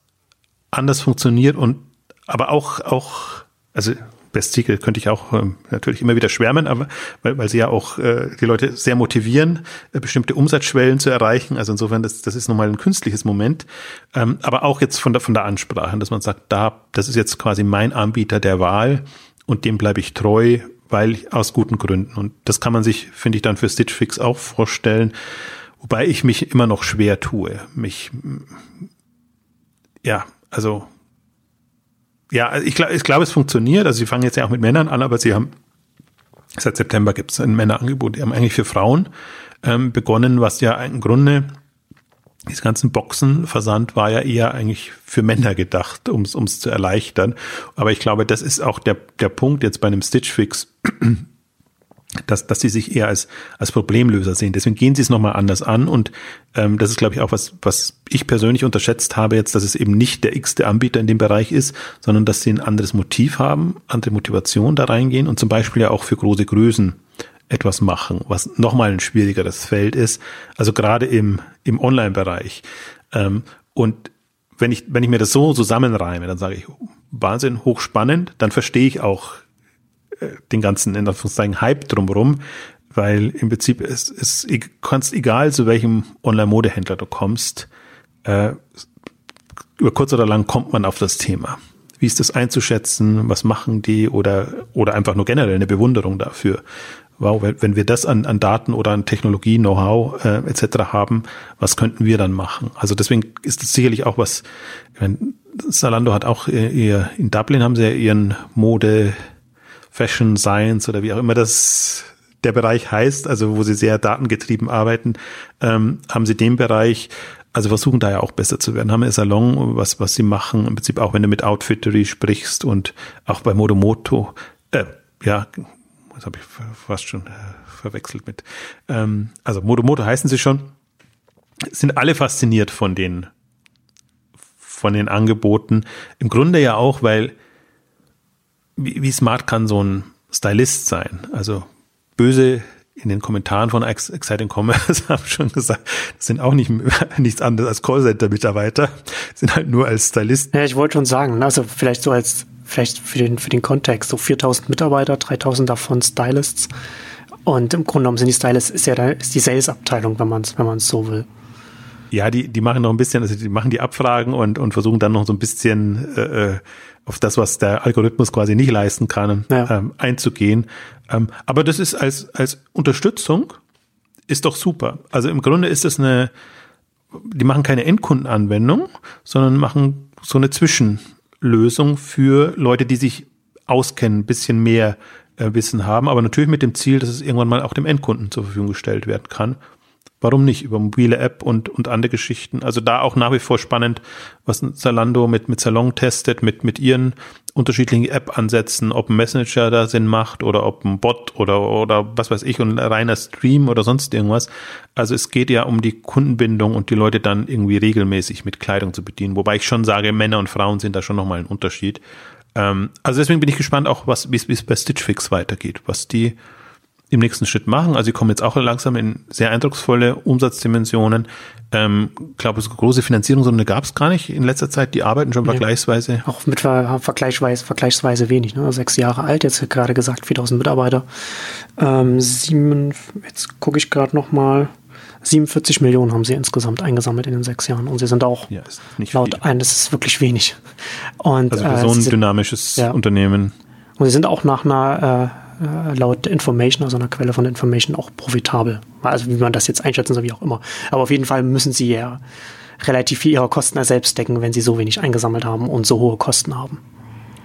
anders funktioniert und aber auch, auch, also Best Secret könnte ich auch ähm, natürlich immer wieder schwärmen, aber weil, weil sie ja auch äh, die Leute sehr motivieren, äh, bestimmte Umsatzschwellen zu erreichen. Also insofern, das, das ist nochmal ein künstliches Moment. Ähm, aber auch jetzt von der, von der Ansprache, dass man sagt, da, das ist jetzt quasi mein Anbieter der Wahl und dem bleibe ich treu, weil aus guten Gründen. Und das kann man sich, finde ich, dann für Stitch Fix auch vorstellen. Wobei ich mich immer noch schwer tue. Mich, ja, also ja, also ich glaube, ich glaube, es funktioniert. Also sie fangen jetzt ja auch mit Männern an, aber sie haben seit September gibt es ein Männerangebot. Die haben eigentlich für Frauen ähm, begonnen, was ja im Grunde diese ganzen Boxenversand war ja eher eigentlich für Männer gedacht, um es zu erleichtern. Aber ich glaube, das ist auch der, der Punkt jetzt bei einem Stitch Fix, dass, dass sie sich eher als, als Problemlöser sehen. Deswegen gehen sie es nochmal anders an und ähm, das ist, glaube ich, auch was, was ich persönlich unterschätzt habe jetzt, dass es eben nicht der x-te Anbieter in dem Bereich ist, sondern dass sie ein anderes Motiv haben, andere Motivation da reingehen und zum Beispiel ja auch für große Größen etwas machen, was nochmal ein schwierigeres Feld ist, also gerade im, im Online-Bereich. Ähm, und wenn ich, wenn ich mir das so zusammenreime, dann sage ich, Wahnsinn, hochspannend, dann verstehe ich auch den ganzen, in Anführungszeichen, Hype drumherum, weil im Prinzip ist, ist kannst egal zu welchem Online-Modehändler du kommst, äh, über kurz oder lang kommt man auf das Thema. Wie ist das einzuschätzen? Was machen die? Oder, oder einfach nur generell eine Bewunderung dafür. Wow, wenn, wir das an, an Daten oder an Technologie, Know-how äh, etc. haben, was könnten wir dann machen? Also deswegen ist es sicherlich auch was, ich meine, Salando hat auch ihr, in Dublin haben sie ja ihren Mode, Fashion, Science oder wie auch immer das der Bereich heißt, also wo sie sehr datengetrieben arbeiten, ähm, haben sie den Bereich, also versuchen da ja auch besser zu werden. Haben einen Salon, was, was sie machen, im Prinzip auch wenn du mit Outfittery sprichst und auch bei Modomoto, äh, ja, das habe ich fast schon äh, verwechselt mit. Ähm, also Modomoto heißen sie schon, sind alle fasziniert von den, von den Angeboten. Im Grunde ja auch, weil wie, wie smart kann so ein Stylist sein? Also böse in den Kommentaren von Exciting Commerce haben schon gesagt, das sind auch nicht nichts anderes als Callcenter-Mitarbeiter, sind halt nur als Stylisten. Ja, ich wollte schon sagen, also vielleicht so als, vielleicht für den, für den Kontext, so 4000 Mitarbeiter, 3000 davon Stylists. Und im Grunde genommen sind die Stylists, ist ja da, ist die Sales-Abteilung, wenn man es, wenn man es so will. Ja, die, die machen noch ein bisschen, also die machen die Abfragen und, und versuchen dann noch so ein bisschen äh, äh auf das, was der Algorithmus quasi nicht leisten kann, ja. ähm, einzugehen. Ähm, aber das ist als, als Unterstützung ist doch super. Also im Grunde ist es eine, die machen keine Endkundenanwendung, sondern machen so eine Zwischenlösung für Leute, die sich auskennen, ein bisschen mehr äh, Wissen haben, aber natürlich mit dem Ziel, dass es irgendwann mal auch dem Endkunden zur Verfügung gestellt werden kann warum nicht über mobile App und, und andere Geschichten. Also da auch nach wie vor spannend, was Zalando mit, mit Salon testet, mit, mit ihren unterschiedlichen App-Ansätzen, ob ein Messenger da Sinn macht oder ob ein Bot oder, oder was weiß ich und ein reiner Stream oder sonst irgendwas. Also es geht ja um die Kundenbindung und die Leute dann irgendwie regelmäßig mit Kleidung zu bedienen. Wobei ich schon sage, Männer und Frauen sind da schon nochmal ein Unterschied. Ähm, also deswegen bin ich gespannt auch, was, wie es bei Stitch Fix weitergeht, was die, im nächsten Schritt machen. Also sie kommen jetzt auch langsam in sehr eindrucksvolle Umsatzdimensionen. Ähm, glaube, so große Finanzierungsrunde gab es gar nicht in letzter Zeit. Die arbeiten schon nee. vergleichsweise. Auch mit ver vergleichsweise, vergleichsweise wenig. Ne? Sechs Jahre alt, jetzt gerade gesagt 4000 Mitarbeiter. Ähm, sieben, jetzt gucke ich gerade noch mal. 47 Millionen haben sie insgesamt eingesammelt in den sechs Jahren. Und sie sind auch ja, laut viel. ein, das ist wirklich wenig. Und, also für äh, so ein dynamisches ja. Unternehmen. Und sie sind auch nach einer äh, laut Information, also einer Quelle von Information, auch profitabel. Also wie man das jetzt einschätzen soll, wie auch immer. Aber auf jeden Fall müssen sie ja relativ viel ihrer Kosten selbst decken, wenn sie so wenig eingesammelt haben und so hohe Kosten haben.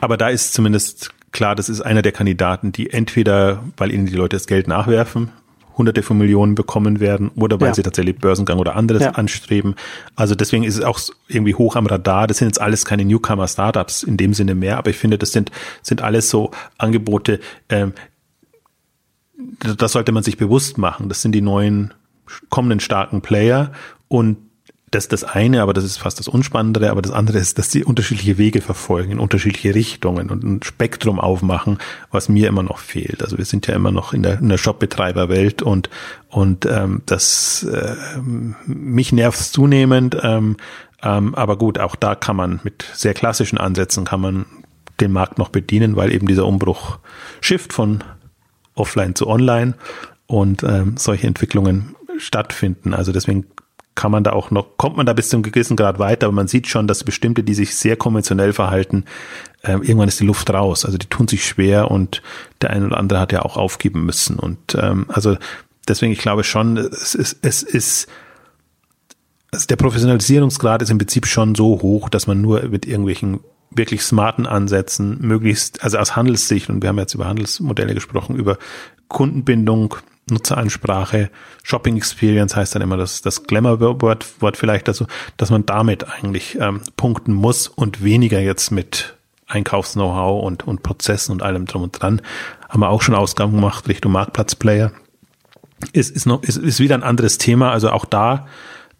Aber da ist zumindest klar, das ist einer der Kandidaten, die entweder, weil ihnen die Leute das Geld nachwerfen, hunderte von Millionen bekommen werden oder weil ja. sie tatsächlich Börsengang oder anderes ja. anstreben. Also deswegen ist es auch irgendwie hoch am Radar. Das sind jetzt alles keine Newcomer-Startups in dem Sinne mehr, aber ich finde, das sind, sind alles so Angebote, ähm, das sollte man sich bewusst machen. Das sind die neuen kommenden starken Player und das ist das eine, aber das ist fast das Unspannendere, aber das andere ist, dass sie unterschiedliche Wege verfolgen, in unterschiedliche Richtungen und ein Spektrum aufmachen, was mir immer noch fehlt. Also wir sind ja immer noch in der, in der Shopbetreiberwelt und, und ähm, das äh, mich nervt zunehmend, ähm, ähm, aber gut, auch da kann man mit sehr klassischen Ansätzen kann man den Markt noch bedienen, weil eben dieser Umbruch Shift von offline zu online und ähm, solche Entwicklungen stattfinden. Also deswegen kann man da auch noch, kommt man da bis zu einem gewissen Grad weiter, aber man sieht schon, dass bestimmte, die sich sehr konventionell verhalten, äh, irgendwann ist die Luft raus. Also die tun sich schwer und der eine oder andere hat ja auch aufgeben müssen. Und ähm, also deswegen, ich glaube schon, es ist, es ist also der Professionalisierungsgrad ist im Prinzip schon so hoch, dass man nur mit irgendwelchen wirklich smarten Ansätzen möglichst, also aus Handelssicht, und wir haben jetzt über Handelsmodelle gesprochen, über Kundenbindung, Nutzeransprache, Shopping Experience heißt dann immer das, das Glamour-Wort Wort vielleicht dazu, dass man damit eigentlich ähm, punkten muss und weniger jetzt mit Einkaufs-Know-how und, und Prozessen und allem drum und dran. Haben wir auch schon Ausgaben gemacht Richtung Marktplatzplayer. Ist, ist, noch, ist, ist wieder ein anderes Thema. Also auch da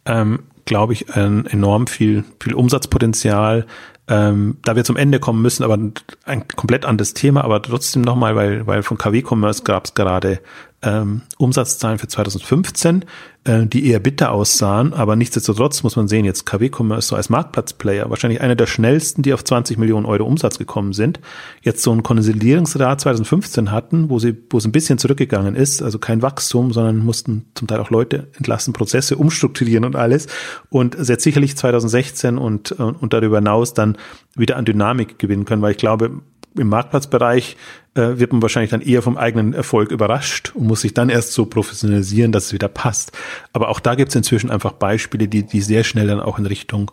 ähm, glaube ich, ein enorm viel, viel Umsatzpotenzial, ähm, da wir zum Ende kommen müssen, aber ein komplett anderes Thema, aber trotzdem nochmal, weil, weil von KW Commerce gab es gerade ähm, Umsatzzahlen für 2015, äh, die eher bitter aussahen, aber nichtsdestotrotz muss man sehen, jetzt KW Commerce so als Marktplatzplayer, wahrscheinlich einer der schnellsten, die auf 20 Millionen Euro Umsatz gekommen sind, jetzt so ein Konsolidierungsrat 2015 hatten, wo sie, wo es ein bisschen zurückgegangen ist, also kein Wachstum, sondern mussten zum Teil auch Leute entlassen, Prozesse umstrukturieren und alles und jetzt sicherlich 2016 und, und darüber hinaus dann wieder an Dynamik gewinnen können, weil ich glaube, im Marktplatzbereich äh, wird man wahrscheinlich dann eher vom eigenen Erfolg überrascht und muss sich dann erst so professionalisieren, dass es wieder passt. Aber auch da gibt es inzwischen einfach Beispiele, die, die sehr schnell dann auch in Richtung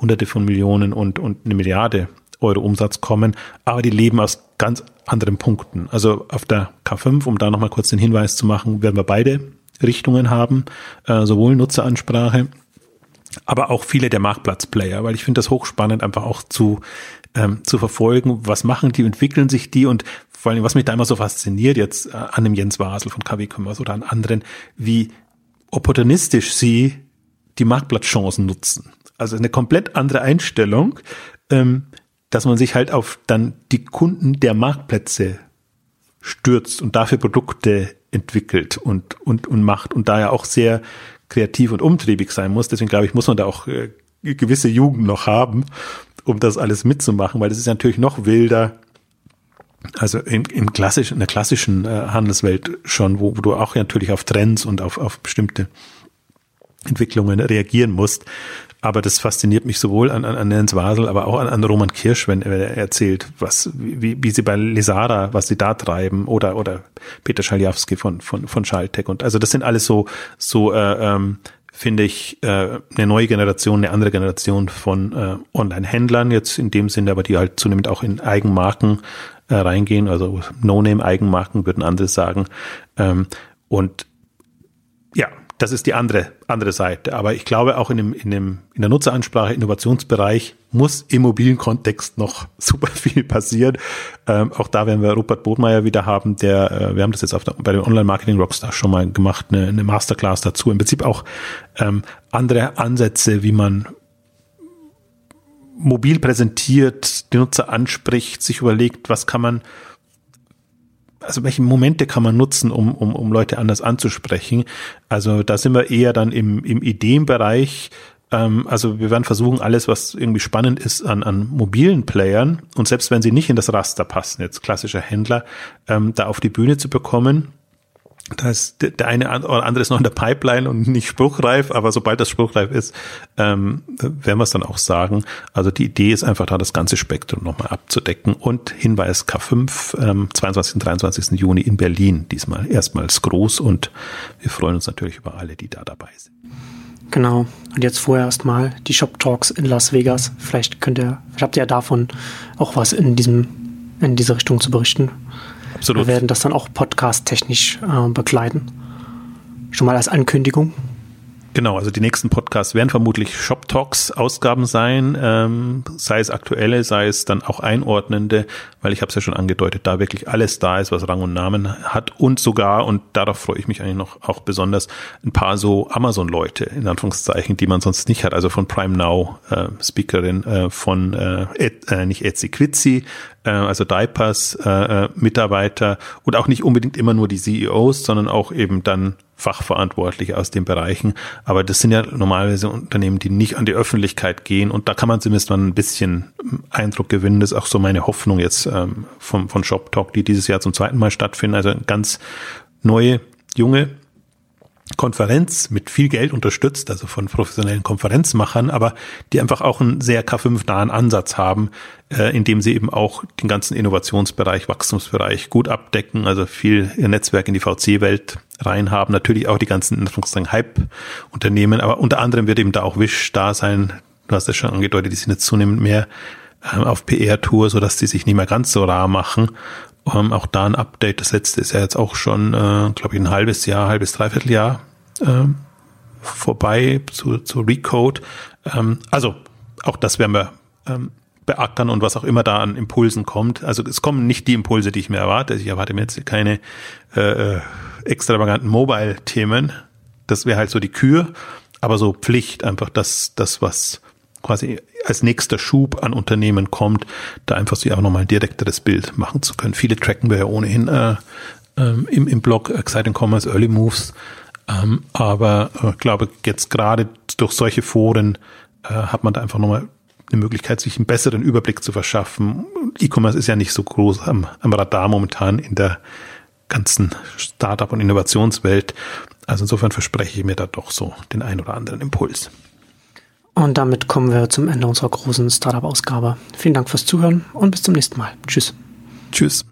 Hunderte von Millionen und, und eine Milliarde Euro Umsatz kommen, aber die leben aus ganz anderen Punkten. Also auf der K5, um da nochmal kurz den Hinweis zu machen, werden wir beide Richtungen haben, äh, sowohl Nutzeransprache, aber auch viele der Marktplatzplayer, weil ich finde das hochspannend, einfach auch zu ähm, zu verfolgen, was machen die, entwickeln sich die und vor allem, was mich da immer so fasziniert, jetzt äh, an dem Jens Wasel von KW Commerce oder an anderen, wie opportunistisch sie die Marktplatzchancen nutzen. Also eine komplett andere Einstellung, ähm, dass man sich halt auf dann die Kunden der Marktplätze stürzt und dafür Produkte entwickelt und, und, und macht und da ja auch sehr kreativ und umtriebig sein muss. Deswegen glaube ich, muss man da auch äh, gewisse Jugend noch haben, um das alles mitzumachen, weil das ist natürlich noch wilder. Also im, im klassischen, in der klassischen äh, Handelswelt schon, wo, wo du auch natürlich auf Trends und auf, auf bestimmte Entwicklungen reagieren musst. Aber das fasziniert mich sowohl an, an, an Jens Wasel, aber auch an, an Roman Kirsch, wenn er erzählt, was, wie, wie sie bei Lesara, was sie da treiben, oder, oder Peter Schaljawski von, von, von Schaltec. Und also das sind alles so, so, äh, ähm, finde ich, äh, eine neue Generation, eine andere Generation von äh, Online-Händlern jetzt in dem Sinne, aber die halt zunehmend auch in Eigenmarken äh, reingehen, also No-Name-Eigenmarken würden andere sagen. Ähm, und das ist die andere, andere Seite. Aber ich glaube, auch in dem, in dem, in der Nutzeransprache, Innovationsbereich muss im mobilen Kontext noch super viel passieren. Ähm, auch da werden wir Rupert Bodmeier wieder haben, der, äh, wir haben das jetzt auf der, bei den Online-Marketing Rockstar schon mal gemacht, eine, eine Masterclass dazu. Im Prinzip auch ähm, andere Ansätze, wie man mobil präsentiert, die Nutzer anspricht, sich überlegt, was kann man also welche Momente kann man nutzen, um, um, um Leute anders anzusprechen? Also da sind wir eher dann im, im Ideenbereich. Ähm, also wir werden versuchen, alles, was irgendwie spannend ist an, an mobilen Playern und selbst wenn sie nicht in das Raster passen, jetzt klassischer Händler, ähm, da auf die Bühne zu bekommen da der eine oder andere ist noch in der Pipeline und nicht spruchreif, aber sobald das spruchreif ist, ähm, werden wir es dann auch sagen. Also die Idee ist einfach da, das ganze Spektrum nochmal abzudecken. Und Hinweis K5, ähm, 22. und 23. Juni in Berlin, diesmal erstmals groß und wir freuen uns natürlich über alle, die da dabei sind. Genau. Und jetzt vorher erstmal die Shop Talks in Las Vegas. Vielleicht könnt ihr, vielleicht habt ihr ja davon auch was in diesem, in diese Richtung zu berichten. Absolut. Wir werden das dann auch podcast-technisch äh, begleiten. Schon mal als Ankündigung. Genau, also die nächsten Podcasts werden vermutlich Shop Talks Ausgaben sein, ähm, sei es aktuelle, sei es dann auch einordnende, weil ich habe es ja schon angedeutet, da wirklich alles da ist, was Rang und Namen hat und sogar, und darauf freue ich mich eigentlich noch auch besonders, ein paar so Amazon-Leute, in Anführungszeichen, die man sonst nicht hat, also von Prime Now äh, Speakerin, äh, von äh, Ed, äh, nicht Etsy Quitzi, äh, also Diapers äh, äh, Mitarbeiter und auch nicht unbedingt immer nur die CEOs, sondern auch eben dann Fachverantwortliche aus den Bereichen. Aber das sind ja normalerweise Unternehmen, die nicht an die Öffentlichkeit gehen. Und da kann man zumindest mal ein bisschen Eindruck gewinnen. Das ist auch so meine Hoffnung jetzt ähm, vom, von Shop Talk, die dieses Jahr zum zweiten Mal stattfinden. Also ganz neue, junge Konferenz mit viel Geld unterstützt, also von professionellen Konferenzmachern, aber die einfach auch einen sehr K5-nahen Ansatz haben, äh, indem sie eben auch den ganzen Innovationsbereich, Wachstumsbereich gut abdecken, also viel ihr Netzwerk in die VC-Welt reinhaben, natürlich auch die ganzen Hype-Unternehmen, aber unter anderem wird eben da auch Wish da sein, du hast es schon angedeutet, die sind jetzt zunehmend mehr äh, auf PR-Tour, so dass die sich nicht mehr ganz so rar machen ähm, auch da ein Update. Das letzte ist ja jetzt auch schon, äh, glaube ich, ein halbes Jahr, halbes, dreiviertel Jahr äh, vorbei zu, zu Recode. Ähm, also auch das werden wir ähm, beackern und was auch immer da an Impulsen kommt. Also es kommen nicht die Impulse, die ich mir erwarte. Ich erwarte mir jetzt keine äh, äh extravaganten Mobile-Themen. Das wäre halt so die Kür, aber so Pflicht, einfach das, das, was quasi als nächster Schub an Unternehmen kommt, da einfach sich auch nochmal ein direkteres Bild machen zu können. Viele tracken wir ja ohnehin äh, ähm, im, im Blog Exciting Commerce Early Moves. Ähm, aber ich äh, glaube, jetzt gerade durch solche Foren äh, hat man da einfach nochmal eine Möglichkeit, sich einen besseren Überblick zu verschaffen. E-Commerce ist ja nicht so groß am, am Radar momentan in der ganzen Startup- und Innovationswelt. Also insofern verspreche ich mir da doch so den ein oder anderen Impuls. Und damit kommen wir zum Ende unserer großen Startup-Ausgabe. Vielen Dank fürs Zuhören und bis zum nächsten Mal. Tschüss. Tschüss.